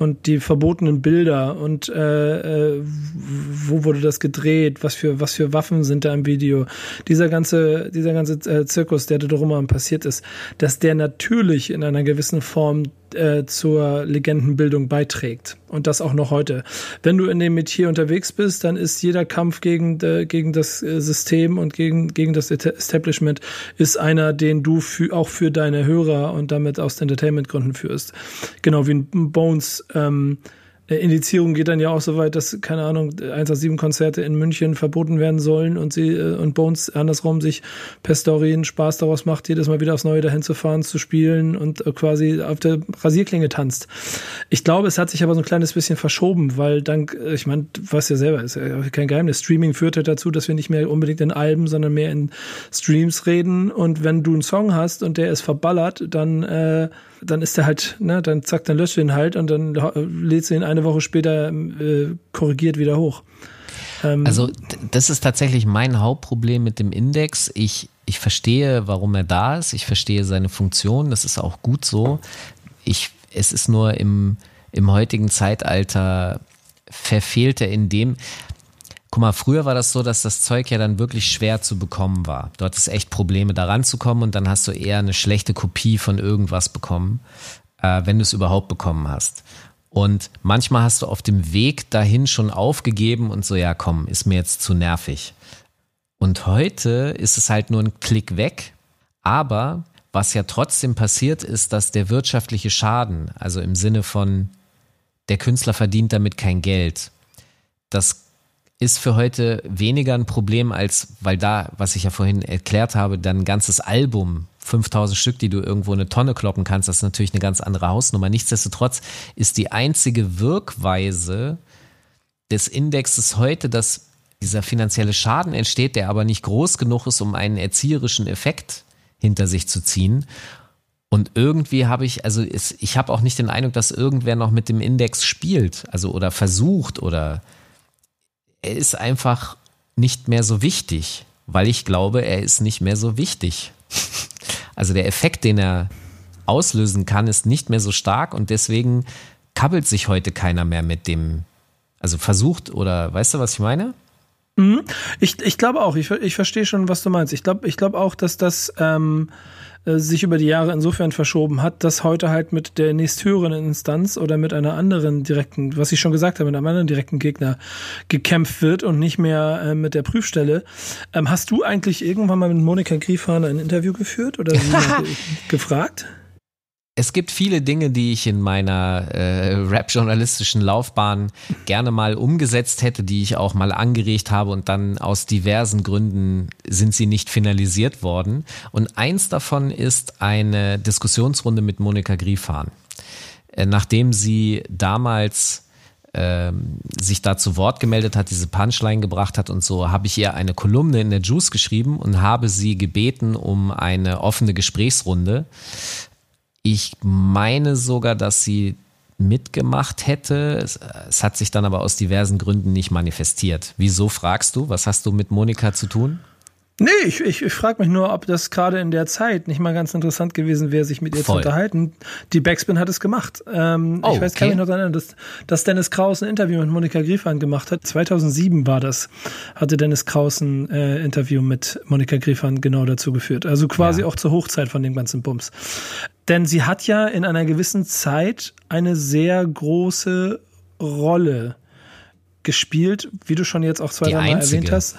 und die verbotenen Bilder und äh, äh, wo wurde das gedreht, was für was für Waffen sind da im Video, dieser ganze dieser ganze äh, Zirkus, der da drumherum passiert ist, dass der natürlich in einer gewissen Form äh, zur Legendenbildung beiträgt. Und das auch noch heute. Wenn du in dem Metier unterwegs bist, dann ist jeder Kampf gegen, äh, gegen das äh, System und gegen, gegen das Establishment ist einer, den du für, auch für deine Hörer und damit aus Entertainment-Gründen führst. Genau wie ein Bones ähm, äh, Indizierung geht dann ja auch so weit, dass, keine Ahnung, 187-Konzerte in München verboten werden sollen und sie äh, und Bones andersrum sich per Story einen Spaß daraus macht, jedes Mal wieder aufs Neue dahin zu fahren, zu spielen und äh, quasi auf der Rasierklinge tanzt. Ich glaube, es hat sich aber so ein kleines bisschen verschoben, weil dank, ich meine, was ja selber ist, ja kein Geheimnis, Streaming führt ja dazu, dass wir nicht mehr unbedingt in Alben, sondern mehr in Streams reden und wenn du einen Song hast und der ist verballert, dann äh, dann ist er halt, ne, dann zack, dann löscht du ihn halt und dann lädst du ihn eine Woche später äh, korrigiert wieder hoch. Ähm, also das ist tatsächlich mein Hauptproblem mit dem Index. Ich, ich verstehe, warum er da ist. Ich verstehe seine Funktion. Das ist auch gut so. Ich, es ist nur im, im heutigen Zeitalter verfehlt er in dem, Guck mal, früher war das so, dass das Zeug ja dann wirklich schwer zu bekommen war. Du hattest echt Probleme, da ranzukommen und dann hast du eher eine schlechte Kopie von irgendwas bekommen, äh, wenn du es überhaupt bekommen hast. Und manchmal hast du auf dem Weg dahin schon aufgegeben und so, ja, komm, ist mir jetzt zu nervig. Und heute ist es halt nur ein Klick weg. Aber was ja trotzdem passiert ist, dass der wirtschaftliche Schaden, also im Sinne von, der Künstler verdient damit kein Geld, das ist für heute weniger ein Problem als, weil da, was ich ja vorhin erklärt habe, dann ein ganzes Album, 5000 Stück, die du irgendwo eine Tonne kloppen kannst, das ist natürlich eine ganz andere Hausnummer. Nichtsdestotrotz ist die einzige Wirkweise des Indexes heute, dass dieser finanzielle Schaden entsteht, der aber nicht groß genug ist, um einen erzieherischen Effekt hinter sich zu ziehen. Und irgendwie habe ich, also ich habe auch nicht den Eindruck, dass irgendwer noch mit dem Index spielt, also oder versucht oder er ist einfach nicht mehr so wichtig, weil ich glaube, er ist nicht mehr so wichtig. [laughs] Also der Effekt, den er auslösen kann, ist nicht mehr so stark und deswegen kabbelt sich heute keiner mehr mit dem, also versucht oder weißt du, was ich meine? Mhm. Ich, ich glaube auch, ich, ich verstehe schon, was du meinst. Ich glaube ich glaub auch, dass das ähm, äh, sich über die Jahre insofern verschoben hat, dass heute halt mit der nächsthöheren Instanz oder mit einer anderen direkten, was ich schon gesagt habe, mit einem anderen direkten Gegner gekämpft wird und nicht mehr äh, mit der Prüfstelle. Ähm, hast du eigentlich irgendwann mal mit Monika Griefahn ein Interview geführt oder [laughs] gefragt? Es gibt viele Dinge, die ich in meiner äh, rap-journalistischen Laufbahn gerne mal umgesetzt hätte, die ich auch mal angeregt habe und dann aus diversen Gründen sind sie nicht finalisiert worden. Und eins davon ist eine Diskussionsrunde mit Monika Griefahn. Äh, nachdem sie damals ähm, sich da zu Wort gemeldet hat, diese Punchline gebracht hat und so, habe ich ihr eine Kolumne in der Juice geschrieben und habe sie gebeten um eine offene Gesprächsrunde. Ich meine sogar, dass sie mitgemacht hätte. Es, es, hat sich dann aber aus diversen Gründen nicht manifestiert. Wieso fragst du? Was hast du mit Monika zu tun? Nee, ich, ich, ich frage mich nur, ob das gerade in der Zeit nicht mal ganz interessant gewesen wäre, sich mit ihr Voll. zu unterhalten. Die Backspin hat es gemacht. Ähm, oh, ich weiß, okay. kann mich noch erinnern, dass, dass Dennis Kraus ein Interview mit Monika Griefahn gemacht hat. 2007 war das, hatte Dennis Kraus ein äh, Interview mit Monika Griefahn genau dazu geführt. Also quasi ja. auch zur Hochzeit von dem ganzen Bums. Denn sie hat ja in einer gewissen Zeit eine sehr große Rolle gespielt, wie du schon jetzt auch zwei, Mal erwähnt hast.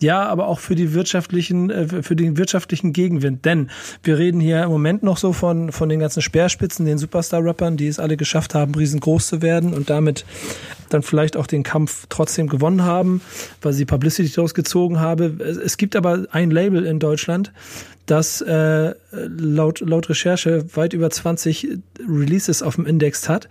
Ja, aber auch für die wirtschaftlichen, äh, für den wirtschaftlichen Gegenwind. Denn wir reden hier im Moment noch so von, von den ganzen Speerspitzen, den Superstar-Rappern, die es alle geschafft haben, riesengroß zu werden und damit dann vielleicht auch den Kampf trotzdem gewonnen haben, weil sie Publicity daraus gezogen haben. Es gibt aber ein Label in Deutschland, das äh, laut, laut Recherche weit über 20 Releases auf dem Index hat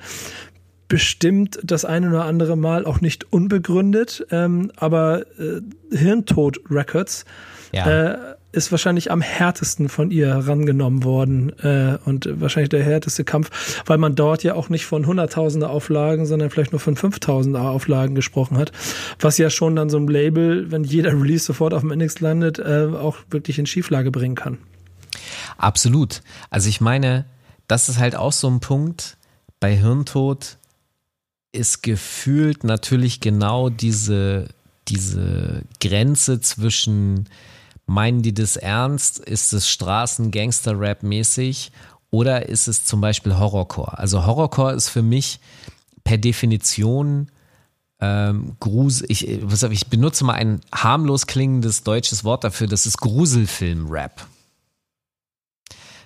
bestimmt das eine oder andere Mal auch nicht unbegründet, ähm, aber äh, Hirntod Records ja. äh, ist wahrscheinlich am härtesten von ihr herangenommen worden äh, und wahrscheinlich der härteste Kampf, weil man dort ja auch nicht von hunderttausender Auflagen, sondern vielleicht nur von 5000er Auflagen gesprochen hat, was ja schon dann so ein Label, wenn jeder Release sofort auf dem Index landet, äh, auch wirklich in Schieflage bringen kann. Absolut. Also ich meine, das ist halt auch so ein Punkt bei Hirntod, ist gefühlt natürlich genau diese, diese Grenze zwischen meinen die das ernst? Ist es Straßen-Gangster-Rap-mäßig? Oder ist es zum Beispiel Horrorcore? Also Horrorcore ist für mich per Definition ähm, Grusel. Ich, ich benutze mal ein harmlos klingendes deutsches Wort dafür. Das ist Gruselfilm-Rap.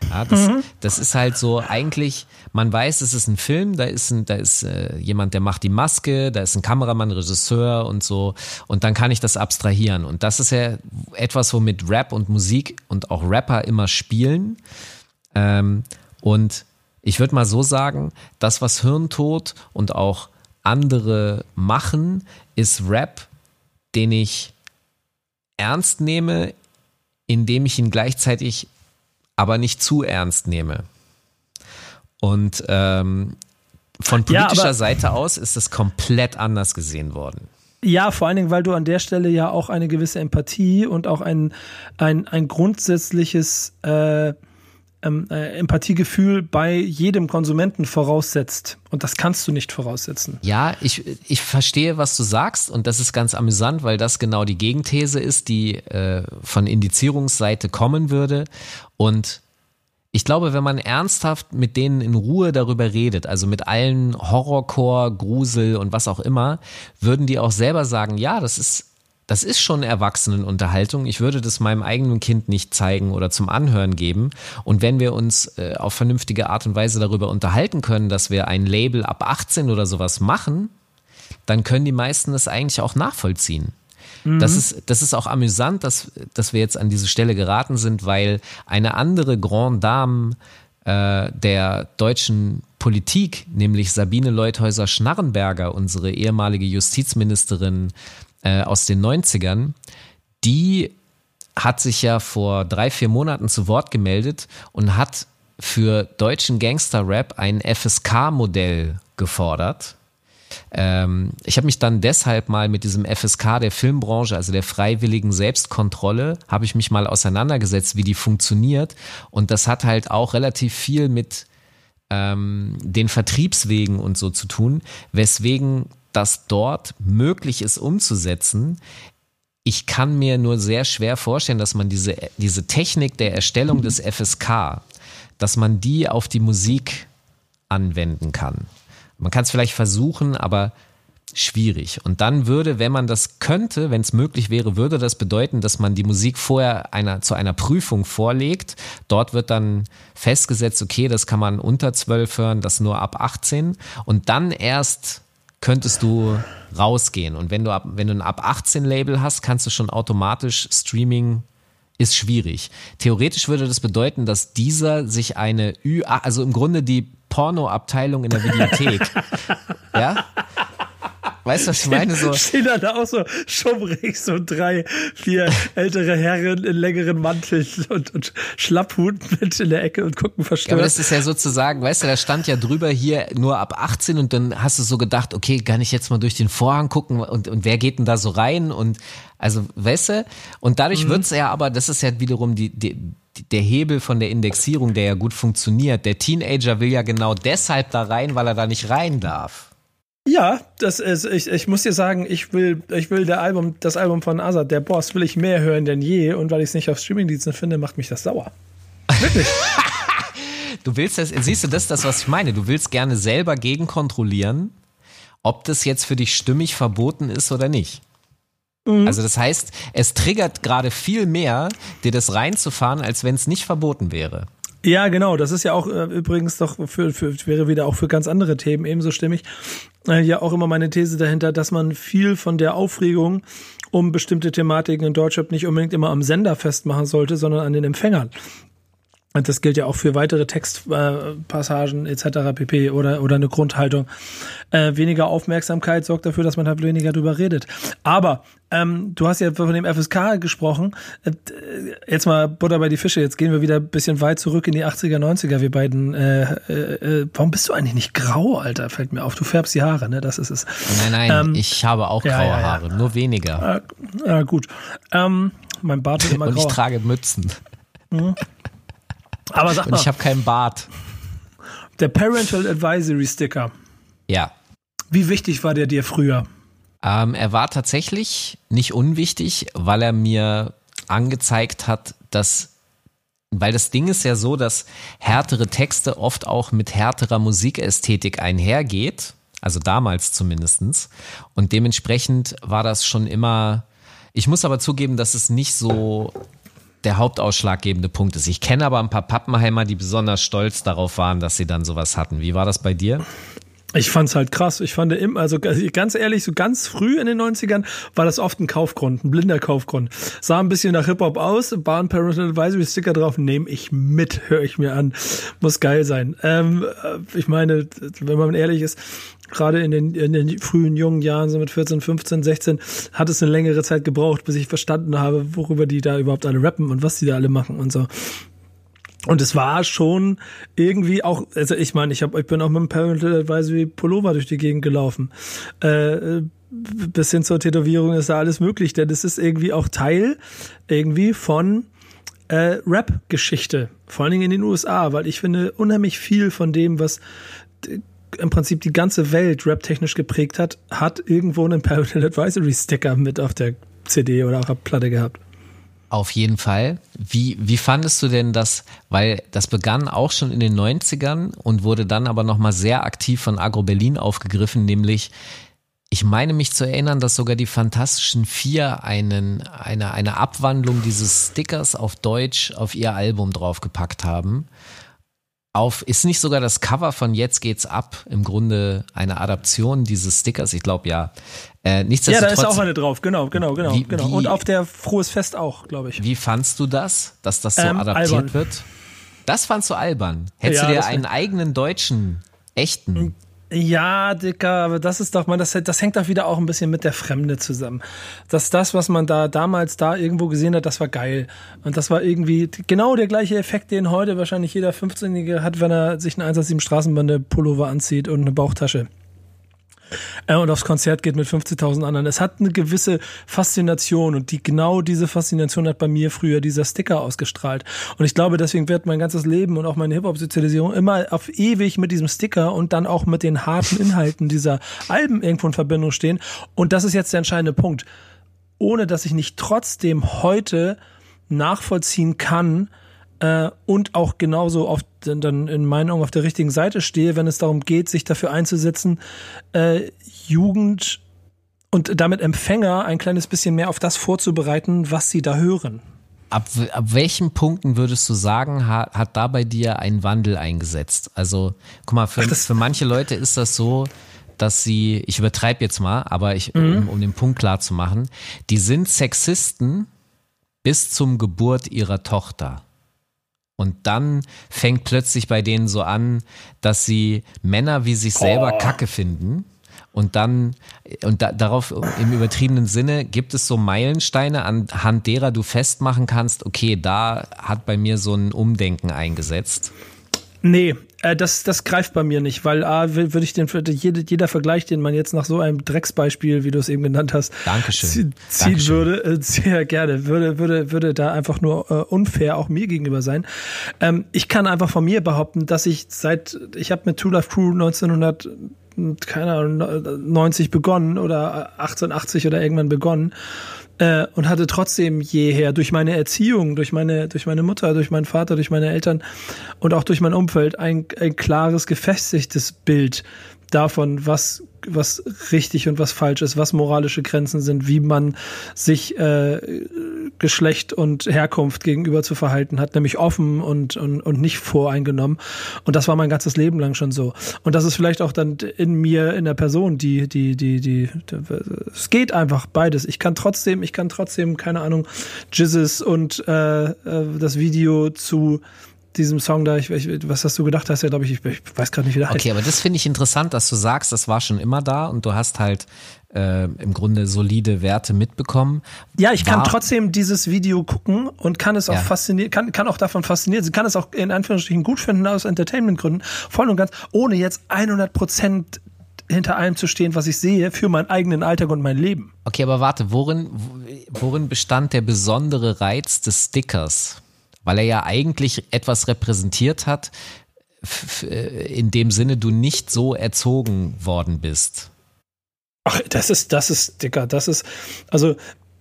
Ja, das, mhm. das ist halt so eigentlich, man weiß, es ist ein Film, da ist, ein, da ist äh, jemand, der macht die Maske, da ist ein Kameramann, Regisseur und so und dann kann ich das abstrahieren und das ist ja etwas, womit Rap und Musik und auch Rapper immer spielen ähm, und ich würde mal so sagen, das, was Hirntod und auch andere machen, ist Rap, den ich ernst nehme, indem ich ihn gleichzeitig aber nicht zu ernst nehme. Und ähm, von politischer ja, Seite aus ist es komplett anders gesehen worden. Ja, vor allen Dingen, weil du an der Stelle ja auch eine gewisse Empathie und auch ein, ein, ein grundsätzliches äh, ähm, äh, Empathiegefühl bei jedem Konsumenten voraussetzt. Und das kannst du nicht voraussetzen. Ja, ich, ich verstehe, was du sagst. Und das ist ganz amüsant, weil das genau die Gegenthese ist, die äh, von Indizierungsseite kommen würde. Und ich glaube, wenn man ernsthaft mit denen in Ruhe darüber redet, also mit allen Horrorcore, Grusel und was auch immer, würden die auch selber sagen, ja, das ist das ist schon Erwachsenenunterhaltung. Ich würde das meinem eigenen Kind nicht zeigen oder zum Anhören geben. Und wenn wir uns äh, auf vernünftige Art und Weise darüber unterhalten können, dass wir ein Label ab 18 oder sowas machen, dann können die meisten das eigentlich auch nachvollziehen. Mhm. Das, ist, das ist auch amüsant, dass, dass wir jetzt an diese Stelle geraten sind, weil eine andere Grand Dame äh, der deutschen Politik, nämlich Sabine Leuthäuser-Schnarrenberger, unsere ehemalige Justizministerin, äh, aus den 90ern, die hat sich ja vor drei, vier Monaten zu Wort gemeldet und hat für deutschen Gangster-Rap ein FSK-Modell gefordert. Ähm, ich habe mich dann deshalb mal mit diesem FSK der Filmbranche, also der freiwilligen Selbstkontrolle, habe ich mich mal auseinandergesetzt, wie die funktioniert. Und das hat halt auch relativ viel mit ähm, den Vertriebswegen und so zu tun, weswegen das dort möglich ist umzusetzen. Ich kann mir nur sehr schwer vorstellen, dass man diese, diese Technik der Erstellung des FSK, dass man die auf die Musik anwenden kann. Man kann es vielleicht versuchen, aber schwierig. Und dann würde, wenn man das könnte, wenn es möglich wäre, würde das bedeuten, dass man die Musik vorher einer, zu einer Prüfung vorlegt. Dort wird dann festgesetzt, okay, das kann man unter 12 hören, das nur ab 18. Und dann erst könntest du rausgehen. Und wenn du, ab, wenn du ein ab 18 Label hast, kannst du schon automatisch Streaming ist schwierig. Theoretisch würde das bedeuten, dass dieser sich eine Ü, also im Grunde die Pornoabteilung in der Videothek, [laughs] ja, Weißt du, was ich meine? So. Stehen dann da auch so schummrig, so drei, vier ältere Herren in längeren Manteln und, und Schlapphut mit in der Ecke und gucken verstört. Ja, aber das ist ja sozusagen, weißt du, da stand ja drüber hier nur ab 18 und dann hast du so gedacht, okay, kann ich jetzt mal durch den Vorhang gucken und, und wer geht denn da so rein und also, weißt du, und dadurch mhm. wird's ja aber, das ist ja wiederum die, die der Hebel von der Indexierung, der ja gut funktioniert. Der Teenager will ja genau deshalb da rein, weil er da nicht rein darf. Ja, das ist, ich, ich muss dir sagen, ich will, ich will der Album, das Album von Azad, der Boss, will ich mehr hören denn je und weil ich es nicht auf Streamingdiensten finde, macht mich das sauer. Wirklich. [laughs] du willst das, siehst du, das ist das, was ich meine. Du willst gerne selber gegenkontrollieren, ob das jetzt für dich stimmig verboten ist oder nicht. Mhm. Also das heißt, es triggert gerade viel mehr, dir das reinzufahren, als wenn es nicht verboten wäre. Ja, genau. Das ist ja auch äh, übrigens doch für, für wäre wieder auch für ganz andere Themen ebenso stimmig. Äh, ja, auch immer meine These dahinter, dass man viel von der Aufregung um bestimmte Thematiken in Deutschland nicht unbedingt immer am Sender festmachen sollte, sondern an den Empfängern. Und das gilt ja auch für weitere Textpassagen äh, etc. pp. oder oder eine Grundhaltung. Äh, weniger Aufmerksamkeit sorgt dafür, dass man halt weniger drüber redet. Aber ähm, du hast ja von dem FSK gesprochen. Äh, jetzt mal Butter bei die Fische. Jetzt gehen wir wieder ein bisschen weit zurück in die 80er, 90er. Wir beiden. Äh, äh, äh, warum bist du eigentlich nicht grau, Alter? Fällt mir auf. Du färbst die Haare, ne? Das ist es. Nein, nein. Ähm, ich habe auch graue ja, ja, ja. Haare, nur weniger. Ja, äh, gut. Ähm, mein Bart ist [laughs] immer grau. Und ich trage Mützen. Mhm. Aber sag mal. Und ich habe keinen Bart. Der Parental Advisory Sticker. Ja. Wie wichtig war der dir früher? Ähm, er war tatsächlich nicht unwichtig, weil er mir angezeigt hat, dass weil das Ding ist ja so, dass härtere Texte oft auch mit härterer Musikästhetik einhergeht, also damals zumindestens. Und dementsprechend war das schon immer. Ich muss aber zugeben, dass es nicht so der hauptausschlaggebende Punkt ist. Ich kenne aber ein paar Pappenheimer, die besonders stolz darauf waren, dass sie dann sowas hatten. Wie war das bei dir? Ich fand's halt krass. Ich fand immer, also ganz ehrlich, so ganz früh in den 90ern war das oft ein Kaufgrund, ein blinder Kaufgrund. Sah ein bisschen nach Hip-Hop aus, Bahn Parental Advisory Sticker drauf, nehme ich mit, höre ich mir an. Muss geil sein. Ähm, äh, ich meine, wenn man ehrlich ist, gerade in den, in den frühen jungen Jahren, so mit 14, 15, 16, hat es eine längere Zeit gebraucht, bis ich verstanden habe, worüber die da überhaupt alle rappen und was die da alle machen und so. Und es war schon irgendwie auch, also ich meine, ich, hab, ich bin auch mit dem Parental Advisory Pullover durch die Gegend gelaufen. Äh, bis hin zur Tätowierung ist da alles möglich, denn es ist irgendwie auch Teil irgendwie von äh, Rap-Geschichte, vor allen Dingen in den USA, weil ich finde, unheimlich viel von dem, was im Prinzip die ganze Welt rap-technisch geprägt hat, hat irgendwo einen Parental Advisory Sticker mit auf der CD oder auf der Platte gehabt. Auf jeden Fall. Wie, wie fandest du denn das? Weil das begann auch schon in den 90ern und wurde dann aber nochmal sehr aktiv von Agro Berlin aufgegriffen, nämlich ich meine mich zu erinnern, dass sogar die Fantastischen Vier einen, eine, eine Abwandlung dieses Stickers auf Deutsch auf ihr Album draufgepackt haben auf, ist nicht sogar das Cover von Jetzt geht's ab im Grunde eine Adaption dieses Stickers? Ich glaube ja. Äh, ja, da ist auch eine drauf, genau, genau, genau, wie, genau. Wie, Und auf der Frohes Fest auch, glaube ich. Wie fandst du das, dass das so ähm, adaptiert albern. wird? Das fandst du albern. Hättest ja, du dir einen eigenen deutschen, echten ja, Dicker, aber das ist doch mal, das, das hängt doch wieder auch ein bisschen mit der Fremde zusammen. Dass das, was man da damals da irgendwo gesehen hat, das war geil. Und das war irgendwie genau der gleiche Effekt, den heute wahrscheinlich jeder 15-Jährige hat, wenn er sich einen 187 Straßenbande Pullover anzieht und eine Bauchtasche äh, und aufs Konzert geht mit 50.000 anderen. Es hat eine gewisse Faszination und die genau diese Faszination hat bei mir früher dieser Sticker ausgestrahlt. Und ich glaube, deswegen wird mein ganzes Leben und auch meine Hip-Hop-Sozialisierung immer auf ewig mit diesem Sticker und dann auch mit den harten Inhalten dieser Alben irgendwo in Verbindung stehen. Und das ist jetzt der entscheidende Punkt. Ohne dass ich nicht trotzdem heute nachvollziehen kann, äh, und auch genauso oft dann in meinen Augen auf der richtigen Seite stehe, wenn es darum geht, sich dafür einzusetzen, äh, Jugend und damit Empfänger ein kleines bisschen mehr auf das vorzubereiten, was sie da hören. Ab, ab welchen Punkten würdest du sagen, hat, hat da bei dir ein Wandel eingesetzt? Also, guck mal, für, Ach, für manche Leute ist das so, dass sie, ich übertreibe jetzt mal, aber ich, mhm. um, um den Punkt klar zu machen, die sind Sexisten bis zum Geburt ihrer Tochter. Und dann fängt plötzlich bei denen so an, dass sie Männer wie sich selber oh. Kacke finden Und dann, und da, darauf im übertriebenen Sinne, gibt es so Meilensteine, anhand derer du festmachen kannst, okay, da hat bei mir so ein Umdenken eingesetzt? Nee, äh, das, das greift bei mir nicht, weil A, würde ich den, jede, jeder Vergleich, den man jetzt nach so einem Drecksbeispiel, wie du es eben genannt hast, Dankeschön. ziehen Dankeschön. würde, äh, sehr gerne, würde, würde, würde da einfach nur äh, unfair auch mir gegenüber sein. Ähm, ich kann einfach von mir behaupten, dass ich seit, ich habe mit Two Life Crew 1900 keine Ahnung, 90 begonnen oder 1880 oder irgendwann begonnen äh, und hatte trotzdem jeher durch meine Erziehung, durch meine, durch meine Mutter, durch meinen Vater, durch meine Eltern und auch durch mein Umfeld ein, ein klares, gefestigtes Bild davon, was was richtig und was falsch ist, was moralische Grenzen sind, wie man sich äh, Geschlecht und Herkunft gegenüber zu verhalten hat, nämlich offen und, und, und nicht voreingenommen. Und das war mein ganzes Leben lang schon so. Und das ist vielleicht auch dann in mir, in der Person, die, die, die, die, die es geht einfach beides. Ich kann trotzdem, ich kann trotzdem, keine Ahnung, Jizzes und äh, äh das Video zu diesem Song da, ich, ich, was hast du gedacht hast, ja, glaube ich, ich, ich weiß gerade nicht, wie der heißt. Okay, aber das finde ich interessant, dass du sagst, das war schon immer da und du hast halt äh, im Grunde solide Werte mitbekommen. Ja, ich kann trotzdem dieses Video gucken und kann es auch ja. faszinieren, kann, kann auch davon faszinieren, kann es auch in Anführungsstrichen gut finden aus Entertainmentgründen, voll und ganz, ohne jetzt 100 Prozent hinter allem zu stehen, was ich sehe, für meinen eigenen Alltag und mein Leben. Okay, aber warte, worin, worin bestand der besondere Reiz des Stickers? Weil er ja eigentlich etwas repräsentiert hat, in dem Sinne du nicht so erzogen worden bist. Ach, das ist, das ist, Dicker, das ist, also,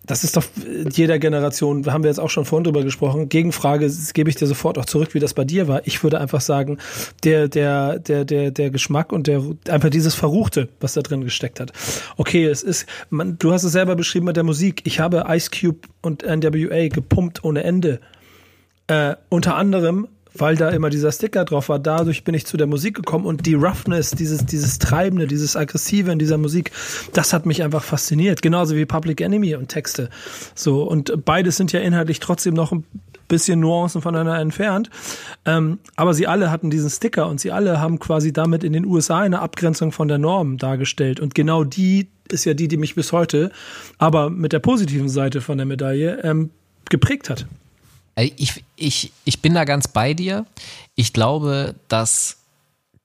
das ist doch jeder Generation, da haben wir jetzt auch schon vorhin drüber gesprochen. Gegenfrage gebe ich dir sofort auch zurück, wie das bei dir war. Ich würde einfach sagen, der, der, der, der, der Geschmack und der, einfach dieses Verruchte, was da drin gesteckt hat. Okay, es ist, man, du hast es selber beschrieben mit der Musik. Ich habe Ice Cube und NWA gepumpt ohne Ende. Äh, unter anderem, weil da immer dieser Sticker drauf war, dadurch bin ich zu der Musik gekommen und die Roughness, dieses, dieses Treibende, dieses Aggressive in dieser Musik, das hat mich einfach fasziniert. Genauso wie Public Enemy und Texte. So, und beides sind ja inhaltlich trotzdem noch ein bisschen Nuancen voneinander entfernt. Ähm, aber sie alle hatten diesen Sticker und sie alle haben quasi damit in den USA eine Abgrenzung von der Norm dargestellt. Und genau die ist ja die, die mich bis heute, aber mit der positiven Seite von der Medaille, ähm, geprägt hat. Ich, ich, ich bin da ganz bei dir. Ich glaube, dass,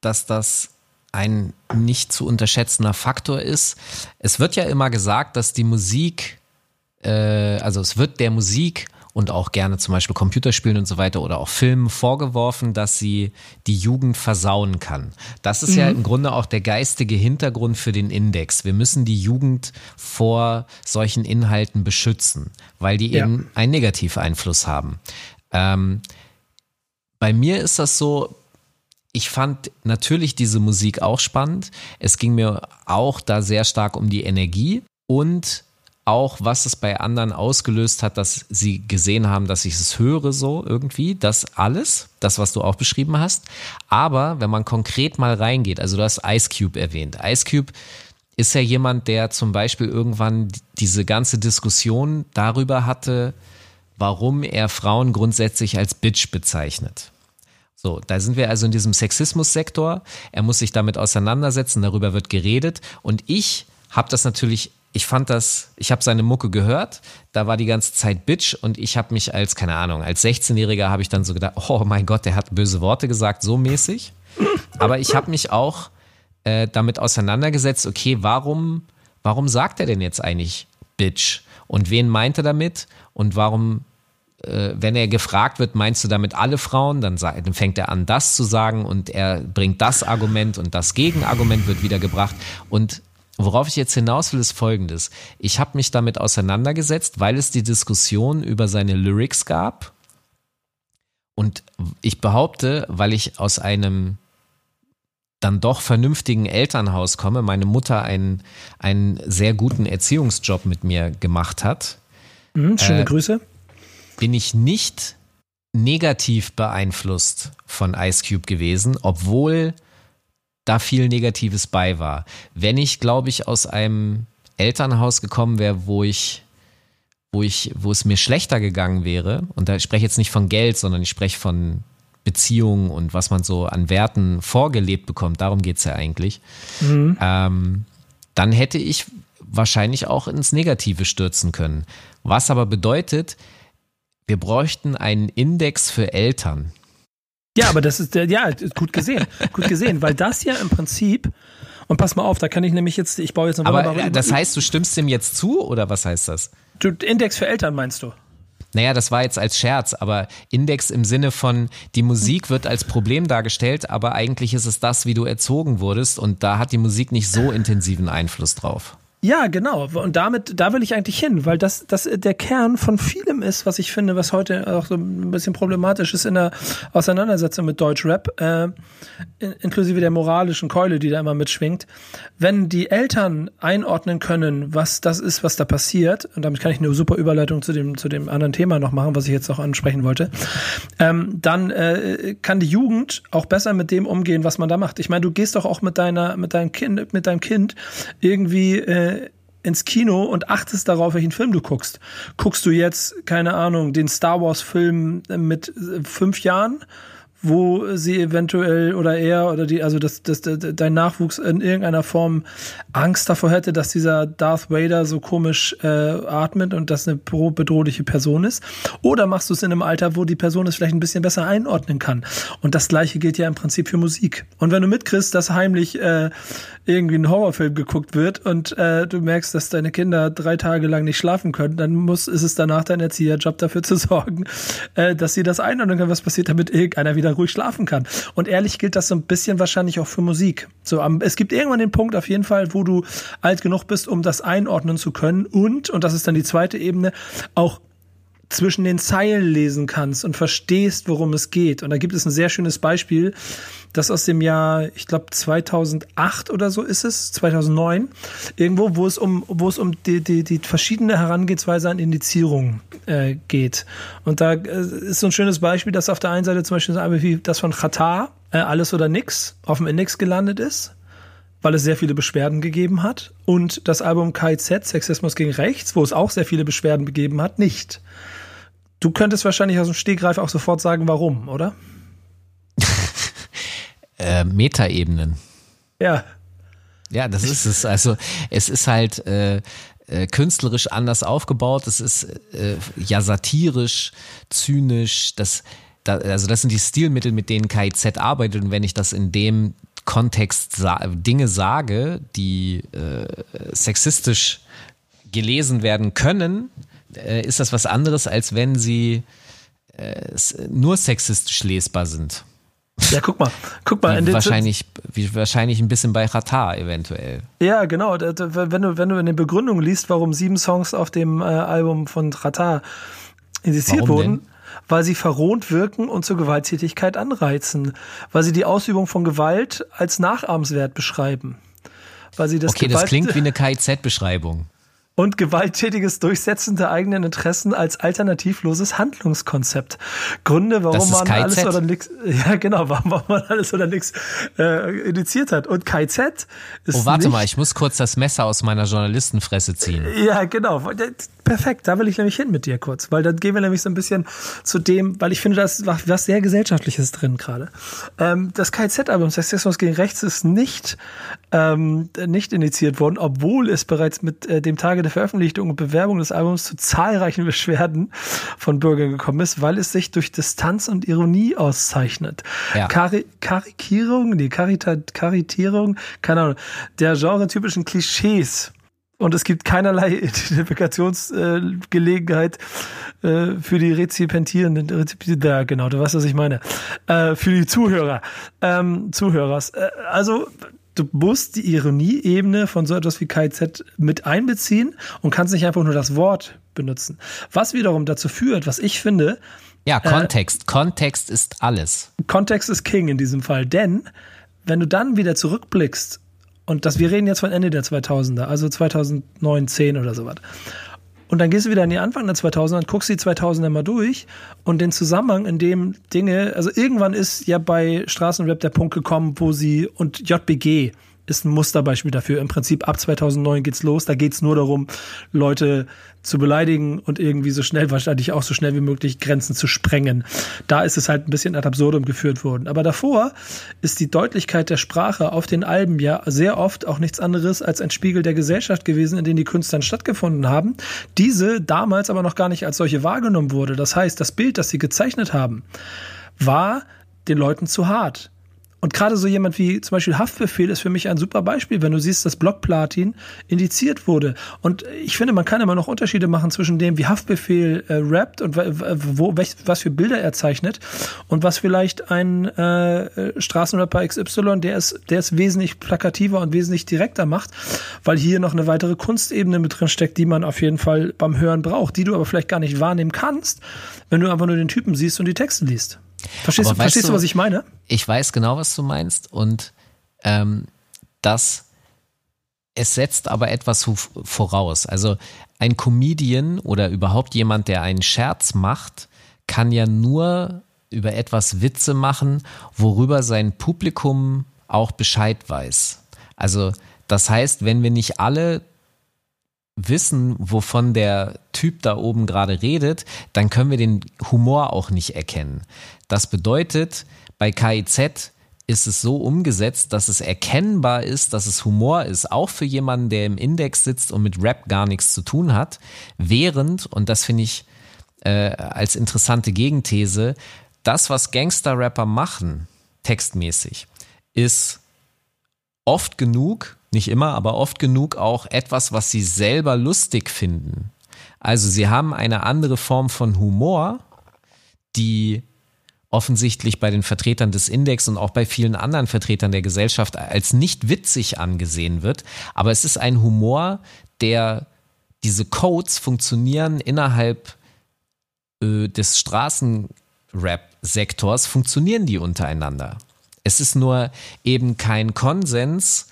dass das ein nicht zu unterschätzender Faktor ist. Es wird ja immer gesagt, dass die Musik, äh, also es wird der Musik und auch gerne zum Beispiel Computerspielen und so weiter oder auch Filmen vorgeworfen, dass sie die Jugend versauen kann. Das ist mhm. ja im Grunde auch der geistige Hintergrund für den Index. Wir müssen die Jugend vor solchen Inhalten beschützen, weil die ja. eben einen Negativeinfluss haben. Ähm, bei mir ist das so, ich fand natürlich diese Musik auch spannend. Es ging mir auch da sehr stark um die Energie und auch, was es bei anderen ausgelöst hat, dass sie gesehen haben, dass ich es höre so irgendwie. Das alles, das, was du auch beschrieben hast. Aber wenn man konkret mal reingeht, also du hast Ice Cube erwähnt. Ice Cube ist ja jemand, der zum Beispiel irgendwann diese ganze Diskussion darüber hatte, warum er Frauen grundsätzlich als Bitch bezeichnet. So, da sind wir also in diesem Sexismus-Sektor. Er muss sich damit auseinandersetzen, darüber wird geredet. Und ich habe das natürlich ich fand das, ich habe seine Mucke gehört, da war die ganze Zeit Bitch und ich habe mich als, keine Ahnung, als 16-Jähriger habe ich dann so gedacht, oh mein Gott, der hat böse Worte gesagt, so mäßig. Aber ich habe mich auch äh, damit auseinandergesetzt, okay, warum, warum sagt er denn jetzt eigentlich Bitch? Und wen meint er damit? Und warum, äh, wenn er gefragt wird, meinst du damit alle Frauen? Dann, dann fängt er an, das zu sagen und er bringt das Argument und das Gegenargument wird wieder gebracht. Und Worauf ich jetzt hinaus will, ist folgendes. Ich habe mich damit auseinandergesetzt, weil es die Diskussion über seine Lyrics gab. Und ich behaupte, weil ich aus einem dann doch vernünftigen Elternhaus komme, meine Mutter einen, einen sehr guten Erziehungsjob mit mir gemacht hat. Mhm, schöne äh, Grüße. Bin ich nicht negativ beeinflusst von Ice Cube gewesen, obwohl da viel Negatives bei war. Wenn ich, glaube ich, aus einem Elternhaus gekommen wäre, wo ich, wo ich, wo es mir schlechter gegangen wäre, und da spreche ich jetzt nicht von Geld, sondern ich spreche von Beziehungen und was man so an Werten vorgelebt bekommt, darum geht es ja eigentlich. Mhm. Ähm, dann hätte ich wahrscheinlich auch ins Negative stürzen können. Was aber bedeutet, wir bräuchten einen Index für Eltern. Ja, aber das ist ja gut gesehen, gut gesehen, weil das ja im Prinzip und pass mal auf, da kann ich nämlich jetzt, ich baue jetzt noch Aber das heißt, du stimmst dem jetzt zu oder was heißt das? Du, Index für Eltern meinst du? Naja, das war jetzt als Scherz, aber Index im Sinne von, die Musik wird als Problem dargestellt, aber eigentlich ist es das, wie du erzogen wurdest und da hat die Musik nicht so intensiven Einfluss drauf. Ja, genau. Und damit, da will ich eigentlich hin, weil das, das der Kern von vielem ist, was ich finde, was heute auch so ein bisschen problematisch ist in der Auseinandersetzung mit Deutschrap, äh, inklusive der moralischen Keule, die da immer mitschwingt. Wenn die Eltern einordnen können, was das ist, was da passiert, und damit kann ich eine super Überleitung zu dem, zu dem anderen Thema noch machen, was ich jetzt auch ansprechen wollte, ähm, dann äh, kann die Jugend auch besser mit dem umgehen, was man da macht. Ich meine, du gehst doch auch mit deiner, mit deinem Kind, mit deinem Kind irgendwie äh, ins Kino und achtest darauf, welchen Film du guckst. Guckst du jetzt, keine Ahnung, den Star Wars Film mit fünf Jahren wo sie eventuell oder er oder die, also dass das, dein Nachwuchs in irgendeiner Form Angst davor hätte, dass dieser Darth Vader so komisch äh, atmet und das eine bedrohliche Person ist. Oder machst du es in einem Alter, wo die Person es vielleicht ein bisschen besser einordnen kann. Und das gleiche gilt ja im Prinzip für Musik. Und wenn du mitkriegst, dass heimlich äh, irgendwie ein Horrorfilm geguckt wird und äh, du merkst, dass deine Kinder drei Tage lang nicht schlafen können, dann muss ist es danach dein Erzieherjob dafür zu [laughs] sorgen, äh, dass sie das einordnen können, was passiert, damit irgendeiner wieder ruhig schlafen kann. Und ehrlich gilt das so ein bisschen wahrscheinlich auch für Musik. So, es gibt irgendwann den Punkt auf jeden Fall, wo du alt genug bist, um das einordnen zu können und, und das ist dann die zweite Ebene, auch zwischen den Zeilen lesen kannst und verstehst, worum es geht. Und da gibt es ein sehr schönes Beispiel, das aus dem Jahr, ich glaube 2008 oder so ist es, 2009, irgendwo, wo es um, wo es um die, die, die verschiedene Herangehensweise an Indizierung äh, geht. Und da äh, ist so ein schönes Beispiel, dass auf der einen Seite zum Beispiel wie das von Qatar, äh, alles oder nix, auf dem Index gelandet ist weil es sehr viele Beschwerden gegeben hat. Und das Album KZ, Sexismus gegen Rechts, wo es auch sehr viele Beschwerden gegeben hat, nicht. Du könntest wahrscheinlich aus dem Stegreif auch sofort sagen, warum, oder? [laughs] äh, Metaebenen. Ja. Ja, das ist es. Also es ist halt äh, äh, künstlerisch anders aufgebaut. Es ist äh, ja satirisch, zynisch. Das, da, also das sind die Stilmittel, mit denen KIZ arbeitet. Und wenn ich das in dem Kontext sa Dinge sage, die äh, sexistisch gelesen werden können, äh, ist das was anderes, als wenn sie äh, nur sexistisch lesbar sind. Ja, guck mal, guck mal. Wie wahrscheinlich, wie wahrscheinlich ein bisschen bei Ratar eventuell. Ja, genau. Wenn du, wenn du in den Begründungen liest, warum sieben Songs auf dem äh, Album von Ratar indiziert wurden, denn? weil sie verrohnt wirken und zur Gewalttätigkeit anreizen, weil sie die Ausübung von Gewalt als nachahmenswert beschreiben. Weil sie das okay, Gewalt das klingt wie eine KIZ-Beschreibung und gewalttätiges Durchsetzen der eigenen Interessen als alternativloses Handlungskonzept. Gründe, warum man alles oder nichts, [laughs] ja genau, warum man alles oder nichts äh, initiiert hat. Und KZ ist Oh, warte mal, ich muss kurz das Messer aus meiner Journalistenfresse ziehen. Ja, genau. Perfekt, da will ich nämlich hin mit dir kurz, weil dann gehen wir nämlich so ein bisschen zu dem, weil ich finde, da ist was sehr Gesellschaftliches drin gerade. Ähm, das KZ-Album Sexismus gegen Rechts ist nicht, ähm, nicht initiiert worden, obwohl es bereits mit äh, dem Tage der Veröffentlichung und Bewerbung des Albums zu zahlreichen Beschwerden von Bürgern gekommen ist, weil es sich durch Distanz und Ironie auszeichnet. Ja. Kari Karikierung, nee, Karita Karitierung, keine Ahnung, der genretypischen Klischees und es gibt keinerlei [laughs] Identifikationsgelegenheit äh, für die Rezipentierenden. Ja, genau, du weißt, was ich meine. Äh, für die Zuhörer, ähm, Zuhörers. Äh, also du musst die Ironieebene von so etwas wie KZ mit einbeziehen und kannst nicht einfach nur das Wort benutzen. Was wiederum dazu führt, was ich finde. Ja, Kontext. Äh, Kontext ist alles. Kontext ist King in diesem Fall, denn wenn du dann wieder zurückblickst und das, wir reden jetzt von Ende der 2000er, also 2009, 10 oder sowas. Und dann gehst du wieder in die Anfang der 2000er und guckst die 2000er mal durch und den Zusammenhang, in dem Dinge, also irgendwann ist ja bei Straßenrap der Punkt gekommen, wo sie und JBG ist ein Musterbeispiel dafür. Im Prinzip ab 2009 geht's los. Da geht's nur darum, Leute zu beleidigen und irgendwie so schnell, wahrscheinlich auch so schnell wie möglich Grenzen zu sprengen. Da ist es halt ein bisschen ad absurdum geführt worden. Aber davor ist die Deutlichkeit der Sprache auf den Alben ja sehr oft auch nichts anderes als ein Spiegel der Gesellschaft gewesen, in denen die Künstler stattgefunden haben. Diese damals aber noch gar nicht als solche wahrgenommen wurde. Das heißt, das Bild, das sie gezeichnet haben, war den Leuten zu hart. Und gerade so jemand wie zum Beispiel Haftbefehl ist für mich ein super Beispiel, wenn du siehst, dass Blockplatin indiziert wurde. Und ich finde, man kann immer noch Unterschiede machen zwischen dem, wie Haftbefehl äh, rappt und wo, was für Bilder er zeichnet und was vielleicht ein äh, Straßenrapper XY, der ist, der ist wesentlich plakativer und wesentlich direkter macht, weil hier noch eine weitere Kunstebene mit drin steckt, die man auf jeden Fall beim Hören braucht, die du aber vielleicht gar nicht wahrnehmen kannst, wenn du einfach nur den Typen siehst und die Texte liest. Verstehst, du, verstehst du, was ich meine? Ich weiß genau, was du meinst und ähm, das es setzt aber etwas voraus. Also ein Comedian oder überhaupt jemand, der einen Scherz macht, kann ja nur über etwas Witze machen, worüber sein Publikum auch Bescheid weiß. Also das heißt, wenn wir nicht alle wissen, wovon der Typ da oben gerade redet, dann können wir den Humor auch nicht erkennen. Das bedeutet, bei KIZ ist es so umgesetzt, dass es erkennbar ist, dass es Humor ist, auch für jemanden, der im Index sitzt und mit Rap gar nichts zu tun hat, während, und das finde ich äh, als interessante Gegenthese, das, was Gangster-Rapper machen, textmäßig, ist oft genug nicht immer, aber oft genug auch etwas, was sie selber lustig finden. Also sie haben eine andere Form von Humor, die offensichtlich bei den Vertretern des Index und auch bei vielen anderen Vertretern der Gesellschaft als nicht witzig angesehen wird. Aber es ist ein Humor, der diese Codes funktionieren innerhalb äh, des Straßenrap-Sektors, funktionieren die untereinander. Es ist nur eben kein Konsens,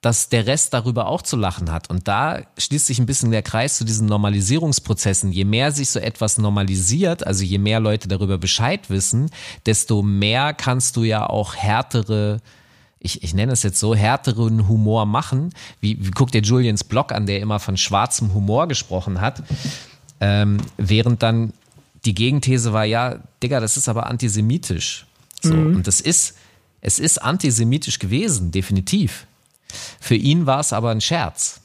dass der Rest darüber auch zu lachen hat. Und da schließt sich ein bisschen der Kreis zu diesen Normalisierungsprozessen. Je mehr sich so etwas normalisiert, also je mehr Leute darüber Bescheid wissen, desto mehr kannst du ja auch härtere ich, ich nenne es jetzt so, härteren Humor machen. Wie, wie guckt dir Julians Blog an, der immer von schwarzem Humor gesprochen hat. Ähm, während dann die Gegenthese war, ja, Digga, das ist aber antisemitisch. So, mhm. Und das ist, es ist antisemitisch gewesen, definitiv. Für ihn war es aber ein Scherz.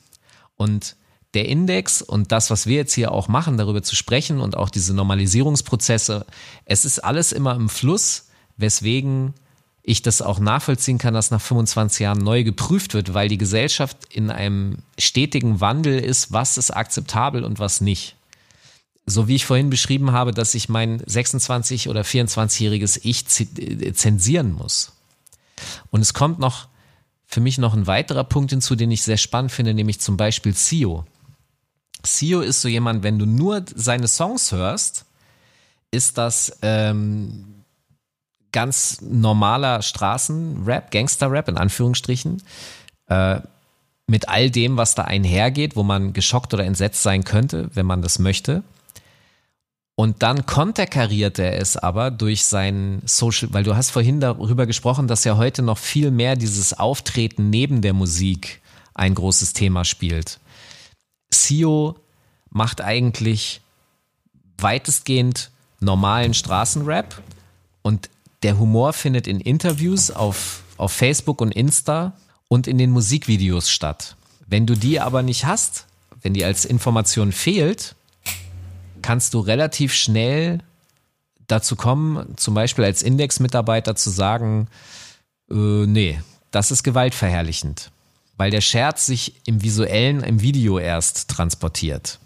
Und der Index und das, was wir jetzt hier auch machen, darüber zu sprechen und auch diese Normalisierungsprozesse, es ist alles immer im Fluss, weswegen ich das auch nachvollziehen kann, dass nach 25 Jahren neu geprüft wird, weil die Gesellschaft in einem stetigen Wandel ist, was ist akzeptabel und was nicht. So wie ich vorhin beschrieben habe, dass ich mein 26 oder 24-jähriges Ich zensieren muss. Und es kommt noch für mich noch ein weiterer Punkt hinzu, den ich sehr spannend finde, nämlich zum Beispiel Sio. Sio ist so jemand, wenn du nur seine Songs hörst, ist das ähm, ganz normaler Straßenrap, Gangsterrap in Anführungsstrichen, äh, mit all dem, was da einhergeht, wo man geschockt oder entsetzt sein könnte, wenn man das möchte. Und dann konterkariert er es aber durch sein Social, weil du hast vorhin darüber gesprochen, dass ja heute noch viel mehr dieses Auftreten neben der Musik ein großes Thema spielt. Sio macht eigentlich weitestgehend normalen Straßenrap und der Humor findet in Interviews auf, auf Facebook und Insta und in den Musikvideos statt. Wenn du die aber nicht hast, wenn die als Information fehlt, kannst du relativ schnell dazu kommen, zum Beispiel als Index-Mitarbeiter zu sagen, äh, nee, das ist gewaltverherrlichend, weil der Scherz sich im visuellen, im Video erst transportiert.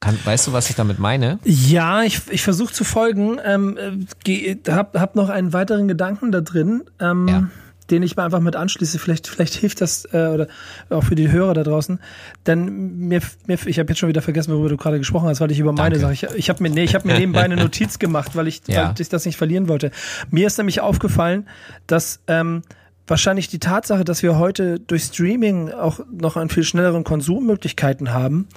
Kann, weißt du, was ich damit meine? Ja, ich, ich versuche zu folgen. Ähm, äh, hab, hab noch einen weiteren Gedanken da drin. Ähm, ja den ich mal einfach mit anschließe. Vielleicht, vielleicht hilft das äh, oder auch für die Hörer da draußen. Denn mir, mir ich habe jetzt schon wieder vergessen, worüber du gerade gesprochen hast, weil ich über meine Sache. Ich, ich habe mir, nee, ich habe mir nebenbei eine Notiz [laughs] gemacht, weil ich, ja. weil ich das nicht verlieren wollte. Mir ist nämlich aufgefallen, dass ähm, wahrscheinlich die Tatsache, dass wir heute durch Streaming auch noch einen viel schnelleren Konsummöglichkeiten haben,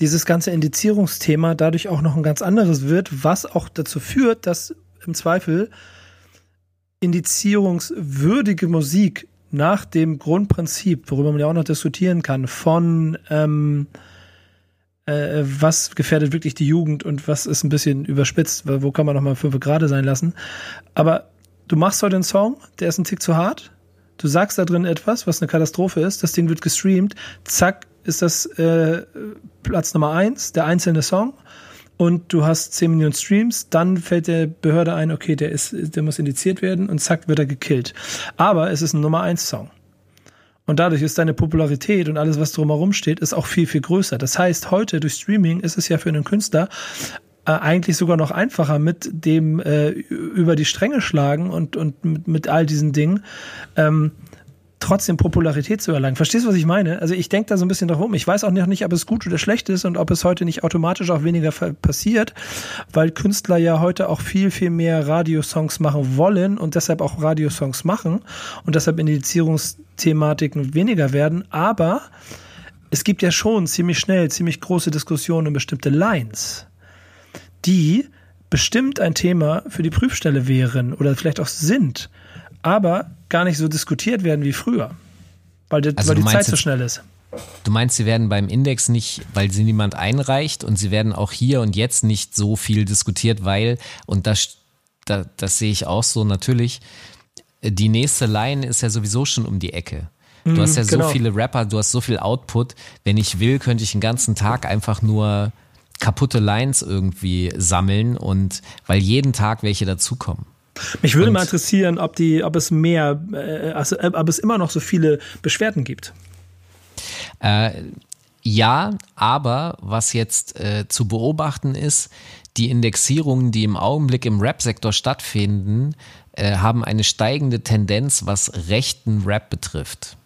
dieses ganze Indizierungsthema dadurch auch noch ein ganz anderes wird, was auch dazu führt, dass im Zweifel indizierungswürdige Musik nach dem Grundprinzip, worüber man ja auch noch diskutieren kann, von ähm, äh, was gefährdet wirklich die Jugend und was ist ein bisschen überspitzt, wo kann man noch mal fünf Grade sein lassen. Aber du machst heute einen Song, der ist ein Tick zu hart. Du sagst da drin etwas, was eine Katastrophe ist. Das Ding wird gestreamt. Zack, ist das äh, Platz Nummer eins, der einzelne Song. Und du hast 10 Millionen Streams, dann fällt der Behörde ein, okay, der ist, der muss indiziert werden und zack, wird er gekillt. Aber es ist ein Nummer eins Song. Und dadurch ist deine Popularität und alles, was drumherum steht, ist auch viel, viel größer. Das heißt, heute durch Streaming ist es ja für einen Künstler äh, eigentlich sogar noch einfacher mit dem äh, über die Stränge schlagen und, und mit, mit all diesen Dingen. Ähm, trotzdem Popularität zu erlangen. Verstehst du, was ich meine? Also ich denke da so ein bisschen drauf. Ich weiß auch noch nicht, ob es gut oder schlecht ist und ob es heute nicht automatisch auch weniger passiert, weil Künstler ja heute auch viel, viel mehr Radiosongs machen wollen und deshalb auch Radiosongs machen und deshalb Indizierungsthematiken weniger werden. Aber es gibt ja schon ziemlich schnell ziemlich große Diskussionen um bestimmte Lines, die bestimmt ein Thema für die Prüfstelle wären oder vielleicht auch sind aber gar nicht so diskutiert werden wie früher, weil die, also weil die Zeit so schnell ist. Du meinst, sie werden beim Index nicht, weil sie niemand einreicht und sie werden auch hier und jetzt nicht so viel diskutiert, weil, und das, das, das sehe ich auch so natürlich, die nächste Line ist ja sowieso schon um die Ecke. Du mhm, hast ja genau. so viele Rapper, du hast so viel Output. Wenn ich will, könnte ich den ganzen Tag einfach nur kaputte Lines irgendwie sammeln und weil jeden Tag welche dazukommen. Mich würde und mal interessieren, ob die, ob es mehr, äh, also, äh, ob es immer noch so viele Beschwerden gibt. Äh, ja, aber was jetzt äh, zu beobachten ist, die Indexierungen, die im Augenblick im Rap-Sektor stattfinden, äh, haben eine steigende Tendenz, was rechten Rap betrifft.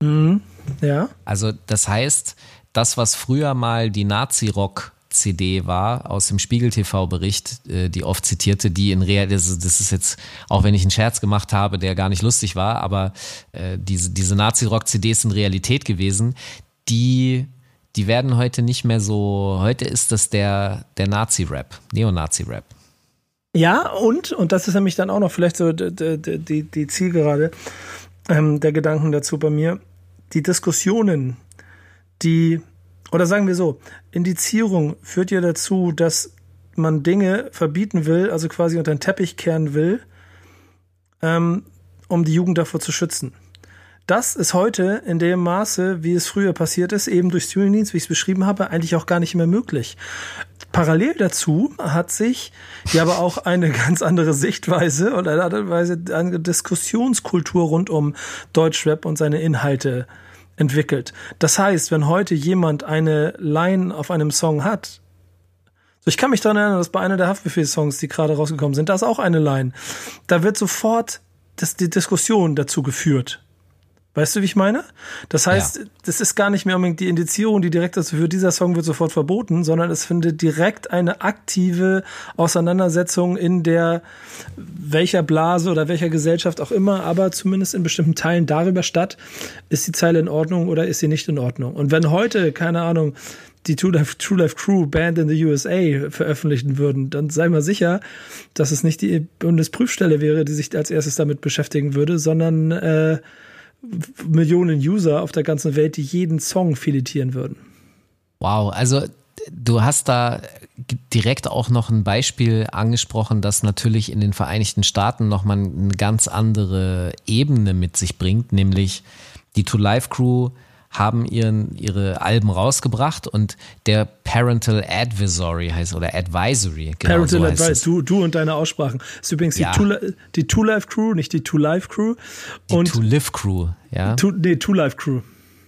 Mhm. Ja. Also das heißt, das, was früher mal die Nazi-Rock CD war aus dem Spiegel TV Bericht, äh, die oft zitierte, die in Real, das, das, ist jetzt, auch wenn ich einen Scherz gemacht habe, der gar nicht lustig war, aber äh, diese, diese Nazi-Rock-CDs sind Realität gewesen, die, die werden heute nicht mehr so, heute ist das der, der Nazi-Rap, Neonazi-Rap. Ja, und, und das ist nämlich dann auch noch vielleicht so die, die, die Zielgerade ähm, der Gedanken dazu bei mir, die Diskussionen, die oder sagen wir so, Indizierung führt ja dazu, dass man Dinge verbieten will, also quasi unter den Teppich kehren will, ähm, um die Jugend davor zu schützen. Das ist heute in dem Maße, wie es früher passiert ist, eben durch Streamingdienst, wie ich es beschrieben habe, eigentlich auch gar nicht mehr möglich. Parallel dazu hat sich ja aber auch eine [laughs] ganz andere Sichtweise oder eine Diskussionskultur rund um Deutschrap und seine Inhalte entwickelt. Das heißt, wenn heute jemand eine Line auf einem Song hat, so ich kann mich daran erinnern, dass bei einer der Haftbefehl-Songs, die gerade rausgekommen sind, da ist auch eine Line. Da wird sofort das, die Diskussion dazu geführt. Weißt du, wie ich meine? Das heißt, ja. das ist gar nicht mehr unbedingt die Indizierung, die direkt dazu führt, dieser Song wird sofort verboten, sondern es findet direkt eine aktive Auseinandersetzung in der welcher Blase oder welcher Gesellschaft auch immer, aber zumindest in bestimmten Teilen darüber statt, ist die Zeile in Ordnung oder ist sie nicht in Ordnung. Und wenn heute, keine Ahnung, die True Life, True Life Crew Band in the USA veröffentlichen würden, dann sei mal sicher, dass es nicht die Bundesprüfstelle wäre, die sich als erstes damit beschäftigen würde, sondern äh, Millionen User auf der ganzen Welt, die jeden Song filetieren würden. Wow, also du hast da direkt auch noch ein Beispiel angesprochen, das natürlich in den Vereinigten Staaten nochmal eine ganz andere Ebene mit sich bringt, nämlich die To Life Crew haben ihren, ihre Alben rausgebracht und der Parental Advisory heißt oder Advisory. Genau Parental so Advisory, du, du und deine Aussprachen. Das ist übrigens ja. die Two Life Crew, nicht die Two Life Crew. Die und Two Live Crew, ja. Two, nee, Two Life Crew.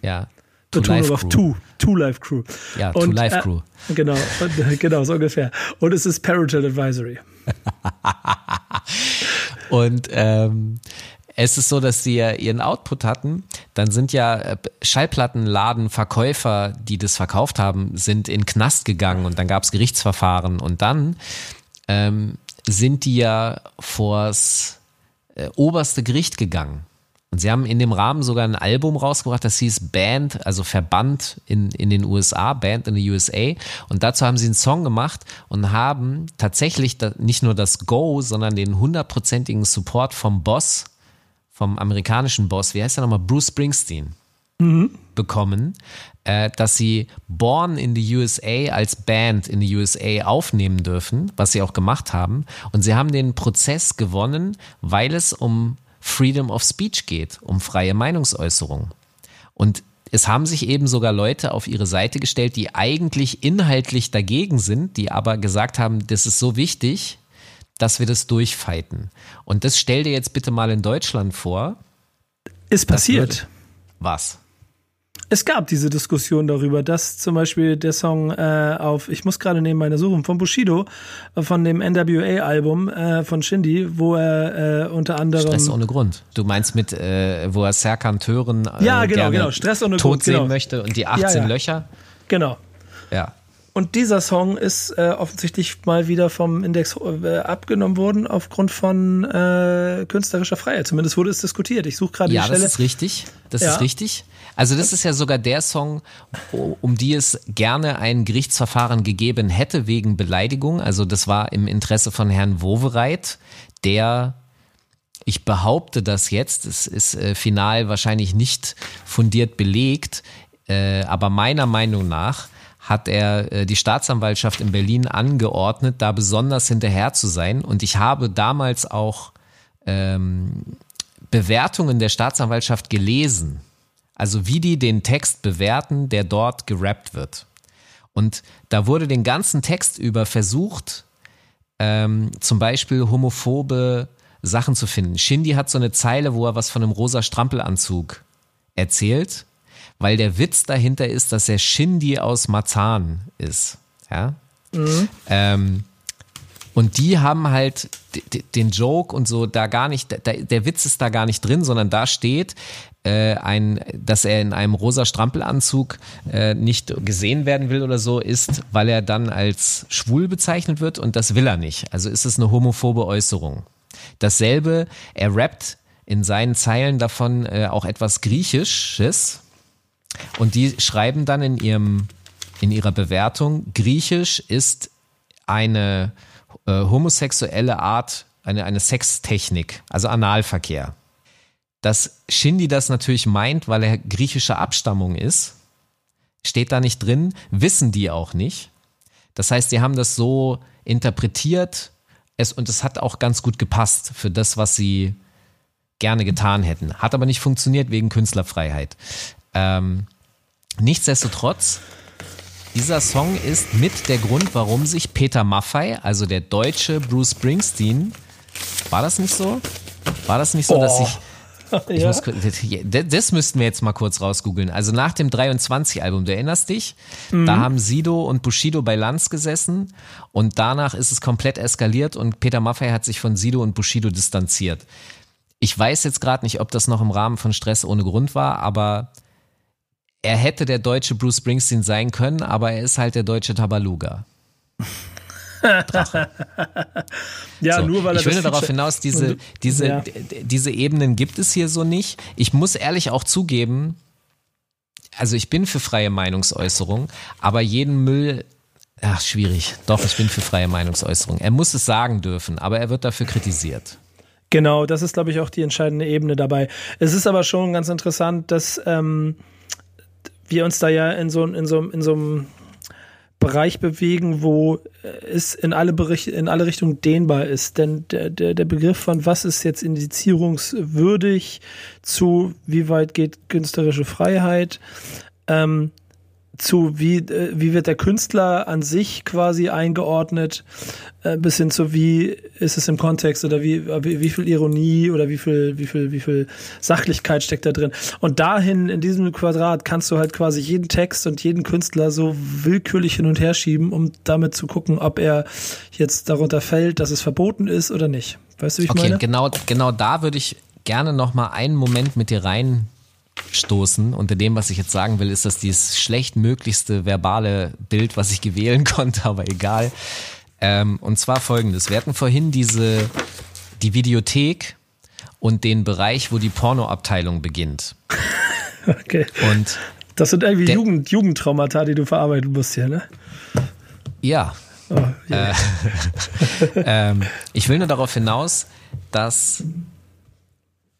Ja. Two Life auf Two, Two Life Crew. Ja, Two Life äh, Crew. Äh, genau, [laughs] genau, so ungefähr. Und es ist Parental Advisory. [laughs] und ähm, es ist so, dass sie ja ihren Output hatten. Dann sind ja äh, Schallplattenladenverkäufer, die das verkauft haben, sind in Knast gegangen und dann gab es Gerichtsverfahren und dann ähm, sind die ja vors äh, oberste Gericht gegangen. Und sie haben in dem Rahmen sogar ein Album rausgebracht, das hieß Band, also Verband in, in den USA, Band in the USA. Und dazu haben sie einen Song gemacht und haben tatsächlich nicht nur das Go, sondern den hundertprozentigen Support vom Boss vom amerikanischen Boss, wie heißt der nochmal, Bruce Springsteen, bekommen, äh, dass sie Born in the USA als Band in the USA aufnehmen dürfen, was sie auch gemacht haben. Und sie haben den Prozess gewonnen, weil es um Freedom of Speech geht, um freie Meinungsäußerung. Und es haben sich eben sogar Leute auf ihre Seite gestellt, die eigentlich inhaltlich dagegen sind, die aber gesagt haben, das ist so wichtig, dass wir das durchfighten. Und das stell dir jetzt bitte mal in Deutschland vor. Ist passiert. Was? Es gab diese Diskussion darüber, dass zum Beispiel der Song äh, auf, ich muss gerade neben meiner suchen, von Bushido, von dem NWA-Album äh, von Shindy, wo er äh, unter anderem. Stress ohne Grund. Du meinst mit, äh, wo er Serkan Tören äh, Ja, genau, genau. Stress ohne tot Grund, sehen genau. möchte und die 18 ja. Löcher. Genau. Ja. Und dieser Song ist äh, offensichtlich mal wieder vom Index äh, abgenommen worden aufgrund von äh, künstlerischer Freiheit. Zumindest wurde es diskutiert. Ich suche gerade Ja, die das Stelle. ist richtig. Das Ja. ist richtig. Also das ist ja sogar der Song, um die es gerne ein Gerichtsverfahren gegeben hätte wegen Beleidigung. Also das war im Interesse von Herrn Wowereit, der ich behaupte das jetzt, es ist äh, final wahrscheinlich nicht fundiert belegt, äh, aber meiner Meinung nach hat er äh, die Staatsanwaltschaft in Berlin angeordnet, da besonders hinterher zu sein. Und ich habe damals auch ähm, Bewertungen der Staatsanwaltschaft gelesen. Also wie die den Text bewerten, der dort gerappt wird. Und da wurde den ganzen Text über versucht, ähm, zum Beispiel homophobe Sachen zu finden. Shindy hat so eine Zeile, wo er was von einem rosa Strampelanzug erzählt, weil der Witz dahinter ist, dass er Shindy aus Marzahn ist. Ja? Ähm, und die haben halt den Joke und so da gar nicht, da, der Witz ist da gar nicht drin, sondern da steht, äh, ein, dass er in einem rosa Strampelanzug äh, nicht gesehen werden will oder so, ist, weil er dann als schwul bezeichnet wird und das will er nicht. Also ist es eine homophobe Äußerung. Dasselbe, er rappt in seinen Zeilen davon äh, auch etwas Griechisches und die schreiben dann in ihrem in ihrer Bewertung, Griechisch ist eine äh, homosexuelle Art, eine, eine Sextechnik, also Analverkehr. Dass Shindy das natürlich meint, weil er griechischer Abstammung ist, steht da nicht drin, wissen die auch nicht. Das heißt, sie haben das so interpretiert es, und es hat auch ganz gut gepasst für das, was sie gerne getan hätten. Hat aber nicht funktioniert wegen Künstlerfreiheit. Ähm, nichtsdestotrotz, dieser Song ist mit der Grund, warum sich Peter Maffay, also der deutsche Bruce Springsteen, war das nicht so? War das nicht so, dass Oh. sich [laughs] ich Ja. muss, das, das müssten wir jetzt mal kurz rausgoogeln. Also nach dem 23-Album, du erinnerst dich? Da haben Sido und Bushido bei Lanz gesessen und danach ist es komplett eskaliert und Peter Maffay hat sich von Sido und Bushido distanziert. Ich weiß jetzt gerade nicht, ob das noch im Rahmen von Stress ohne Grund war, aber er hätte der deutsche Bruce Springsteen sein können, aber er ist halt der deutsche Tabaluga. [laughs] Ja, So, nur weil er ich will darauf hinaus, diese, diese, ja. diese Ebenen gibt es hier so nicht. Ich muss ehrlich auch zugeben, also ich bin für freie Meinungsäußerung, aber jeden Müll, ach schwierig, doch, ich bin für freie Meinungsäußerung. Er muss es sagen dürfen, aber er wird dafür kritisiert. Genau, das ist, glaube ich, auch die entscheidende Ebene dabei. Es ist aber schon ganz interessant, dass ähm, wir uns da ja in so, in so, in so einem Bereich bewegen, wo äh, es in alle, in alle Richtungen dehnbar ist. Denn der, der, der Begriff von was ist jetzt indizierungswürdig zu wie weit geht künstlerische Freiheit, ähm, zu wie, äh, wie wird der Künstler an sich quasi eingeordnet, äh, bis hin zu wie ist es im Kontext oder wie, wie, wie viel Ironie oder wie viel, wie viel, wie viel Sachlichkeit steckt da drin. Und dahin, in diesem Quadrat, kannst du halt quasi jeden Text und jeden Künstler so willkürlich hin und her schieben, um damit zu gucken, ob er jetzt darunter fällt, dass es verboten ist oder nicht. Weißt du, wie ich Okay, meine? genau, genau da würde ich gerne noch mal einen Moment mit dir reinstoßen. Unter dem, was ich jetzt sagen will, ist das dieses schlechtmöglichste verbale Bild, was ich gewählen [laughs] konnte, aber egal. Ähm, und zwar folgendes. Wir hatten vorhin diese, die Videothek und den Bereich, wo die Pornoabteilung beginnt. [laughs] Okay. Und Das sind irgendwie Jugend, Jugendtraumata, die du verarbeiten musst hier, ne? ja, Oh, ja. [laughs] ähm, ich will nur darauf hinaus, dass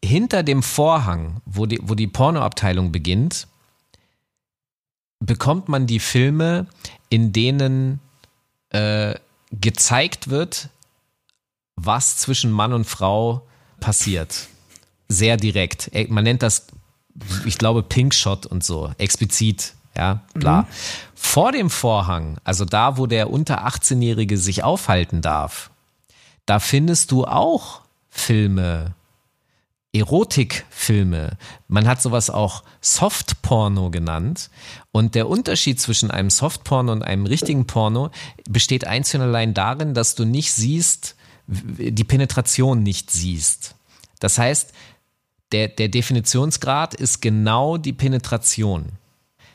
hinter dem Vorhang, wo die, wo die Pornoabteilung beginnt, bekommt man die Filme, in denen äh, gezeigt wird, was zwischen Mann und Frau passiert. Sehr direkt. Äh, man nennt das, ich glaube, Pink Shot und so, explizit, ja, bla. Mhm. Vor dem Vorhang, also da, wo der unter 18-Jährige sich aufhalten darf, da findest du auch Filme, Erotikfilme. Man hat sowas auch Softporno genannt. Und der Unterschied zwischen einem Softporno und einem richtigen Porno besteht einzig und allein darin, dass du nicht siehst, die Penetration nicht siehst. Das heißt, der, der Definitionsgrad ist genau die Penetration.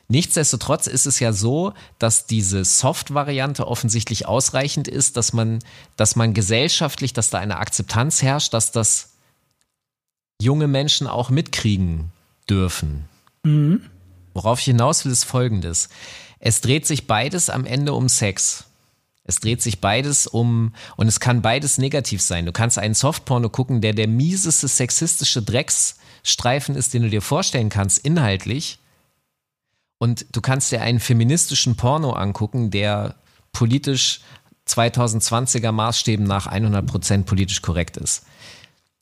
Nichtsdestotrotz ist es ja so, dass diese Soft-Variante offensichtlich ausreichend ist, dass man, dass man gesellschaftlich, dass da eine Akzeptanz herrscht, dass das junge Menschen auch mitkriegen dürfen. Mhm. Worauf ich hinaus will, ist folgendes. Es dreht sich beides am Ende um Sex. Es dreht sich beides um, und es kann beides negativ sein. Du kannst einen Softporno gucken, der der mieseste sexistische Drecksstreifen ist, den du dir vorstellen kannst, inhaltlich. Und du kannst dir einen feministischen Porno angucken, der politisch 2020er Maßstäben nach 100% politisch korrekt ist.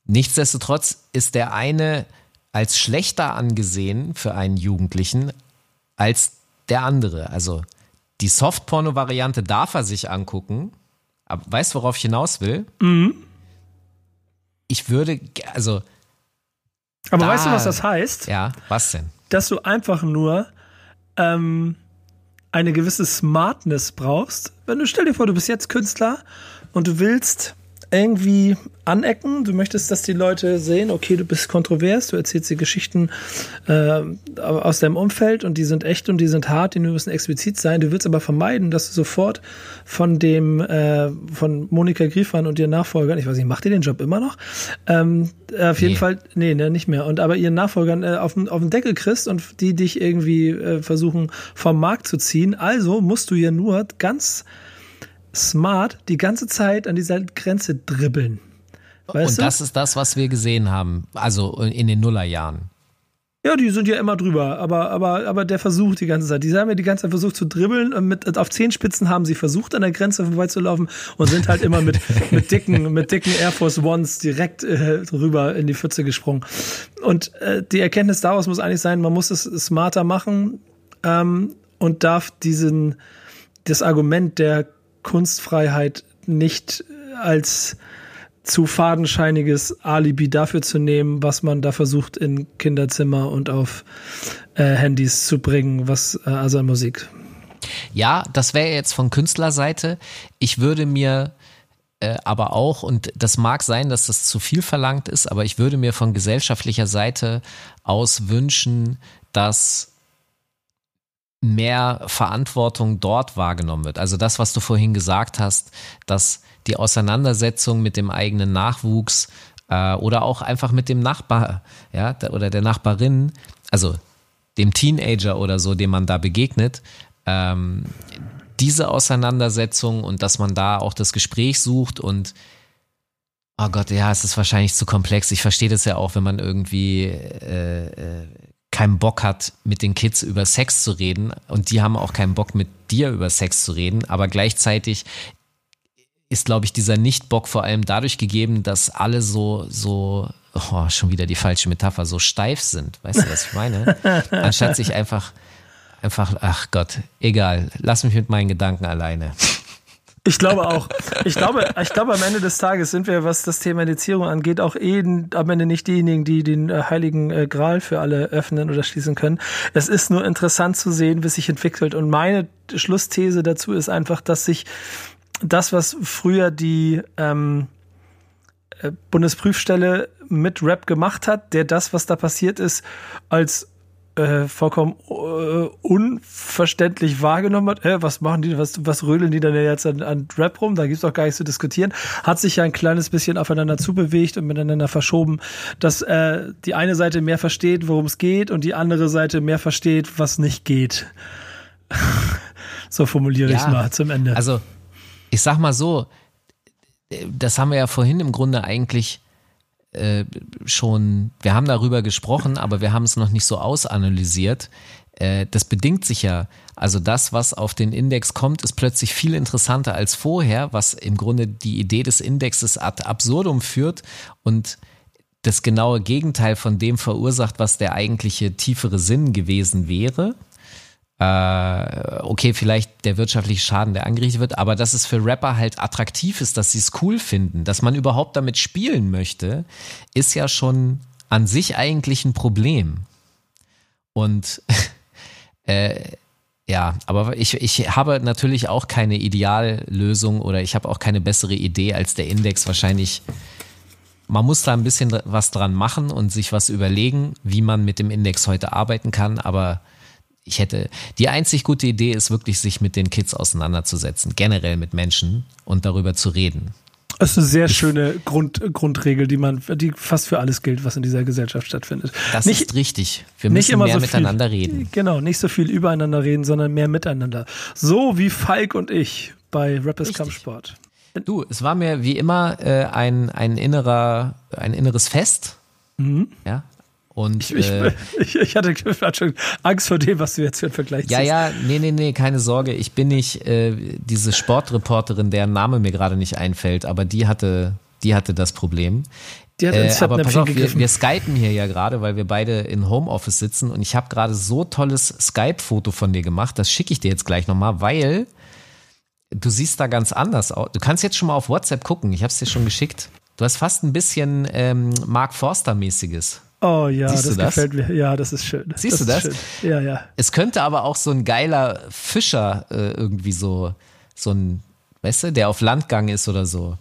Nichtsdestotrotz ist der eine als schlechter angesehen für einen Jugendlichen als der andere. Also die Softporno-Variante darf er sich angucken. Aber weißt du, worauf ich hinaus will? Mhm. Ich würde, also. Aber da, weißt du, was das heißt? Ja, was denn? Dass du einfach nur ähm, eine gewisse Smartness brauchst. Wenn du stell dir vor, du bist jetzt Künstler und du willst irgendwie anecken. Du möchtest, dass die Leute sehen, okay, du bist kontrovers, du erzählst die Geschichten äh, aus deinem Umfeld und die sind echt und die sind hart, die müssen explizit sein. Du willst aber vermeiden, dass du sofort von dem, äh, von Monika Griefmann und ihren Nachfolgern, ich weiß nicht, macht ihr den Job immer noch? Ähm, auf jeden nee. Fall, nee, ne, nicht mehr. Und aber ihren Nachfolgern äh, auf, auf den Deckel kriegst und die dich irgendwie äh, versuchen vom Markt zu ziehen. Also musst du ja nur ganz smart die ganze Zeit an dieser Grenze dribbeln. Weißt und du? das ist das, was wir gesehen haben, also in den Nullerjahren. Ja, die sind ja immer drüber, aber, aber, aber der versucht die ganze Zeit. Die haben ja die ganze Zeit versucht zu dribbeln. Und mit, auf Zehenspitzen haben sie versucht, an der Grenze vorbeizulaufen und sind halt immer mit, [laughs] mit dicken, mit dicken Air Force Ones direkt äh, rüber in die Pfütze gesprungen. Und äh, die Erkenntnis daraus muss eigentlich sein, man muss es smarter machen ähm, und darf diesen, das Argument der Kunstfreiheit nicht als zu fadenscheiniges Alibi dafür zu nehmen, was man da versucht in Kinderzimmer und auf äh, Handys zu bringen, was äh, also an Musik. Ja, das wäre jetzt von Künstlerseite. Ich würde mir äh, aber auch, und das mag sein, dass das zu viel verlangt ist, aber ich würde mir von gesellschaftlicher Seite aus wünschen, dass mehr Verantwortung dort wahrgenommen wird. Also das, was du vorhin gesagt hast, dass die Auseinandersetzung mit dem eigenen Nachwuchs äh, oder auch einfach mit dem Nachbar, ja, oder der Nachbarin, also dem Teenager oder so, dem man da begegnet, ähm, diese Auseinandersetzung und dass man da auch das Gespräch sucht und Oh Gott, ja, es ist wahrscheinlich zu komplex. Ich verstehe das ja auch, wenn man irgendwie äh, äh, keinen Bock hat, mit den Kids über Sex zu reden und die haben auch keinen Bock, mit dir über Sex zu reden, aber gleichzeitig ist, glaube ich, dieser Nicht-Bock vor allem dadurch gegeben, dass alle so, so, oh, schon wieder die falsche Metapher, so steif sind. Weißt du, was ich meine? [laughs] Anstatt sich einfach, einfach, ach Gott, egal, lass mich mit meinen Gedanken alleine. Ich glaube auch. Ich glaube, ich glaube, am Ende des Tages sind wir, was das Thema Indizierung angeht, auch eh am Ende nicht diejenigen, die den äh, heiligen äh, Gral für alle öffnen oder schließen können. Es ist nur interessant zu sehen, wie es sich entwickelt. Und meine Schlussthese dazu ist einfach, dass sich das, was früher die ähm, äh, Bundesprüfstelle mit Rap gemacht hat, der das, was da passiert ist, als äh, vollkommen äh, unverständlich wahrgenommen hat, äh, was machen die, was, was rödeln die denn jetzt an, an Rap rum, da gibt's doch gar nichts zu diskutieren, hat sich ja ein kleines bisschen aufeinander zubewegt und miteinander verschoben, dass äh, die eine Seite mehr versteht, worum es geht und die andere Seite mehr versteht, was nicht geht. [laughs] so formuliere ja, ich mal zum Ende. Also, ich sag mal so, das haben wir ja vorhin im Grunde eigentlich äh, schon, wir haben darüber gesprochen, aber wir haben es noch nicht so ausanalysiert. Äh, das bedingt sich ja. Also das, was auf den Index kommt, ist plötzlich viel interessanter als vorher, was im Grunde die Idee des Indexes ad absurdum führt und das genaue Gegenteil von dem verursacht, was der eigentliche tiefere Sinn gewesen wäre. Äh, okay, vielleicht der wirtschaftliche Schaden, der angerichtet wird, aber dass es für Rapper halt attraktiv ist, dass sie es cool finden, dass man überhaupt damit spielen möchte, ist ja schon an sich eigentlich ein Problem. Und [laughs] äh, ja, aber ich, ich habe natürlich auch keine Ideallösung oder ich habe auch keine bessere Idee als der Index wahrscheinlich man muss da ein bisschen was dran machen und sich was überlegen, wie man mit dem Index heute arbeiten kann. Aber ich hätte, die einzig gute Idee ist wirklich, sich mit den Kids auseinanderzusetzen, generell mit Menschen und darüber zu reden. Das ist eine sehr schöne Grund, Grundregel, die man, die fast für alles gilt, was in dieser Gesellschaft stattfindet. Das nicht, ist richtig. Wir müssen mehr so miteinander viel, reden. Genau, nicht so viel übereinander reden, sondern mehr miteinander. So wie Falk und ich bei Rappers Kampfsport. Du, es war mir wie immer äh, ein, ein innerer, ein inneres Fest. Mhm. Ja. Und, ich, äh, ich, ich, hatte schon Angst vor dem, was du jetzt für einen Vergleich Ja, ja, nee, nee, nee, keine Sorge. Ich bin nicht äh, diese Sportreporterin, deren Name mir gerade nicht einfällt, aber die hatte, die hatte das Problem. Die hat ins äh, aber pass auf, wir, wir skypen hier ja gerade, weil wir beide in Homeoffice sitzen und ich habe gerade so tolles Skype-Foto von dir gemacht, das schicke ich dir jetzt gleich nochmal, weil Du siehst da ganz anders aus. Du kannst jetzt schon mal auf WhatsApp gucken. Ich habe es dir schon geschickt. Du hast fast ein bisschen ähm, Mark Forster-mäßiges. Oh ja, Siehst das, das gefällt mir. Ja, das ist schön. Siehst das du das? Ja, ja. Es könnte aber auch so ein geiler Fischer äh, irgendwie so, so ein, weißt du, der auf Landgang ist oder so.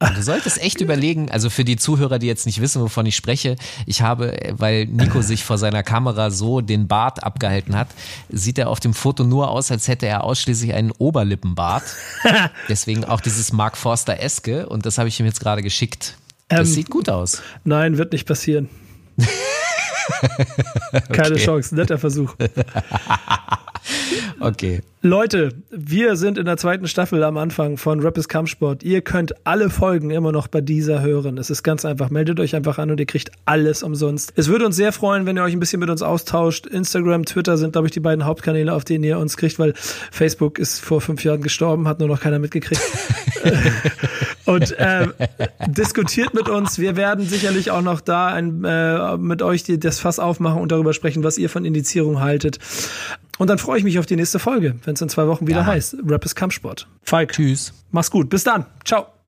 Du solltest echt überlegen, also für die Zuhörer, die jetzt nicht wissen, wovon ich spreche, ich habe, weil Nico sich vor seiner Kamera so den Bart abgehalten hat, sieht er auf dem Foto nur aus, als hätte er ausschließlich einen Oberlippenbart. [laughs] Deswegen auch dieses Mark Forster Eske und das habe ich ihm jetzt gerade geschickt. Das ähm, sieht gut aus. Nein, wird nicht passieren. Keine Chance, netter Versuch. [laughs] Okay. Leute, wir sind in der zweiten Staffel am Anfang von Rappers Kampfsport. Ihr könnt alle Folgen immer noch bei dieser hören. Es ist ganz einfach. Meldet euch einfach an und ihr kriegt alles umsonst. Es würde uns sehr freuen, wenn ihr euch ein bisschen mit uns austauscht. Instagram, Twitter sind, glaube ich, die beiden Hauptkanäle, auf denen ihr uns kriegt, weil Facebook ist vor fünf Jahren gestorben, hat nur noch keiner mitgekriegt. [laughs] [laughs] und äh, diskutiert mit uns. Wir werden sicherlich auch noch da ein, äh, mit euch die, das Fass aufmachen und darüber sprechen, was ihr von Indizierung haltet. Und dann freue ich mich auf die nächste Folge, wenn es in zwei Wochen wieder ja. heißt. Rap ist Kampfsport. Falk. Tschüss. Mach's gut. Bis dann. Ciao.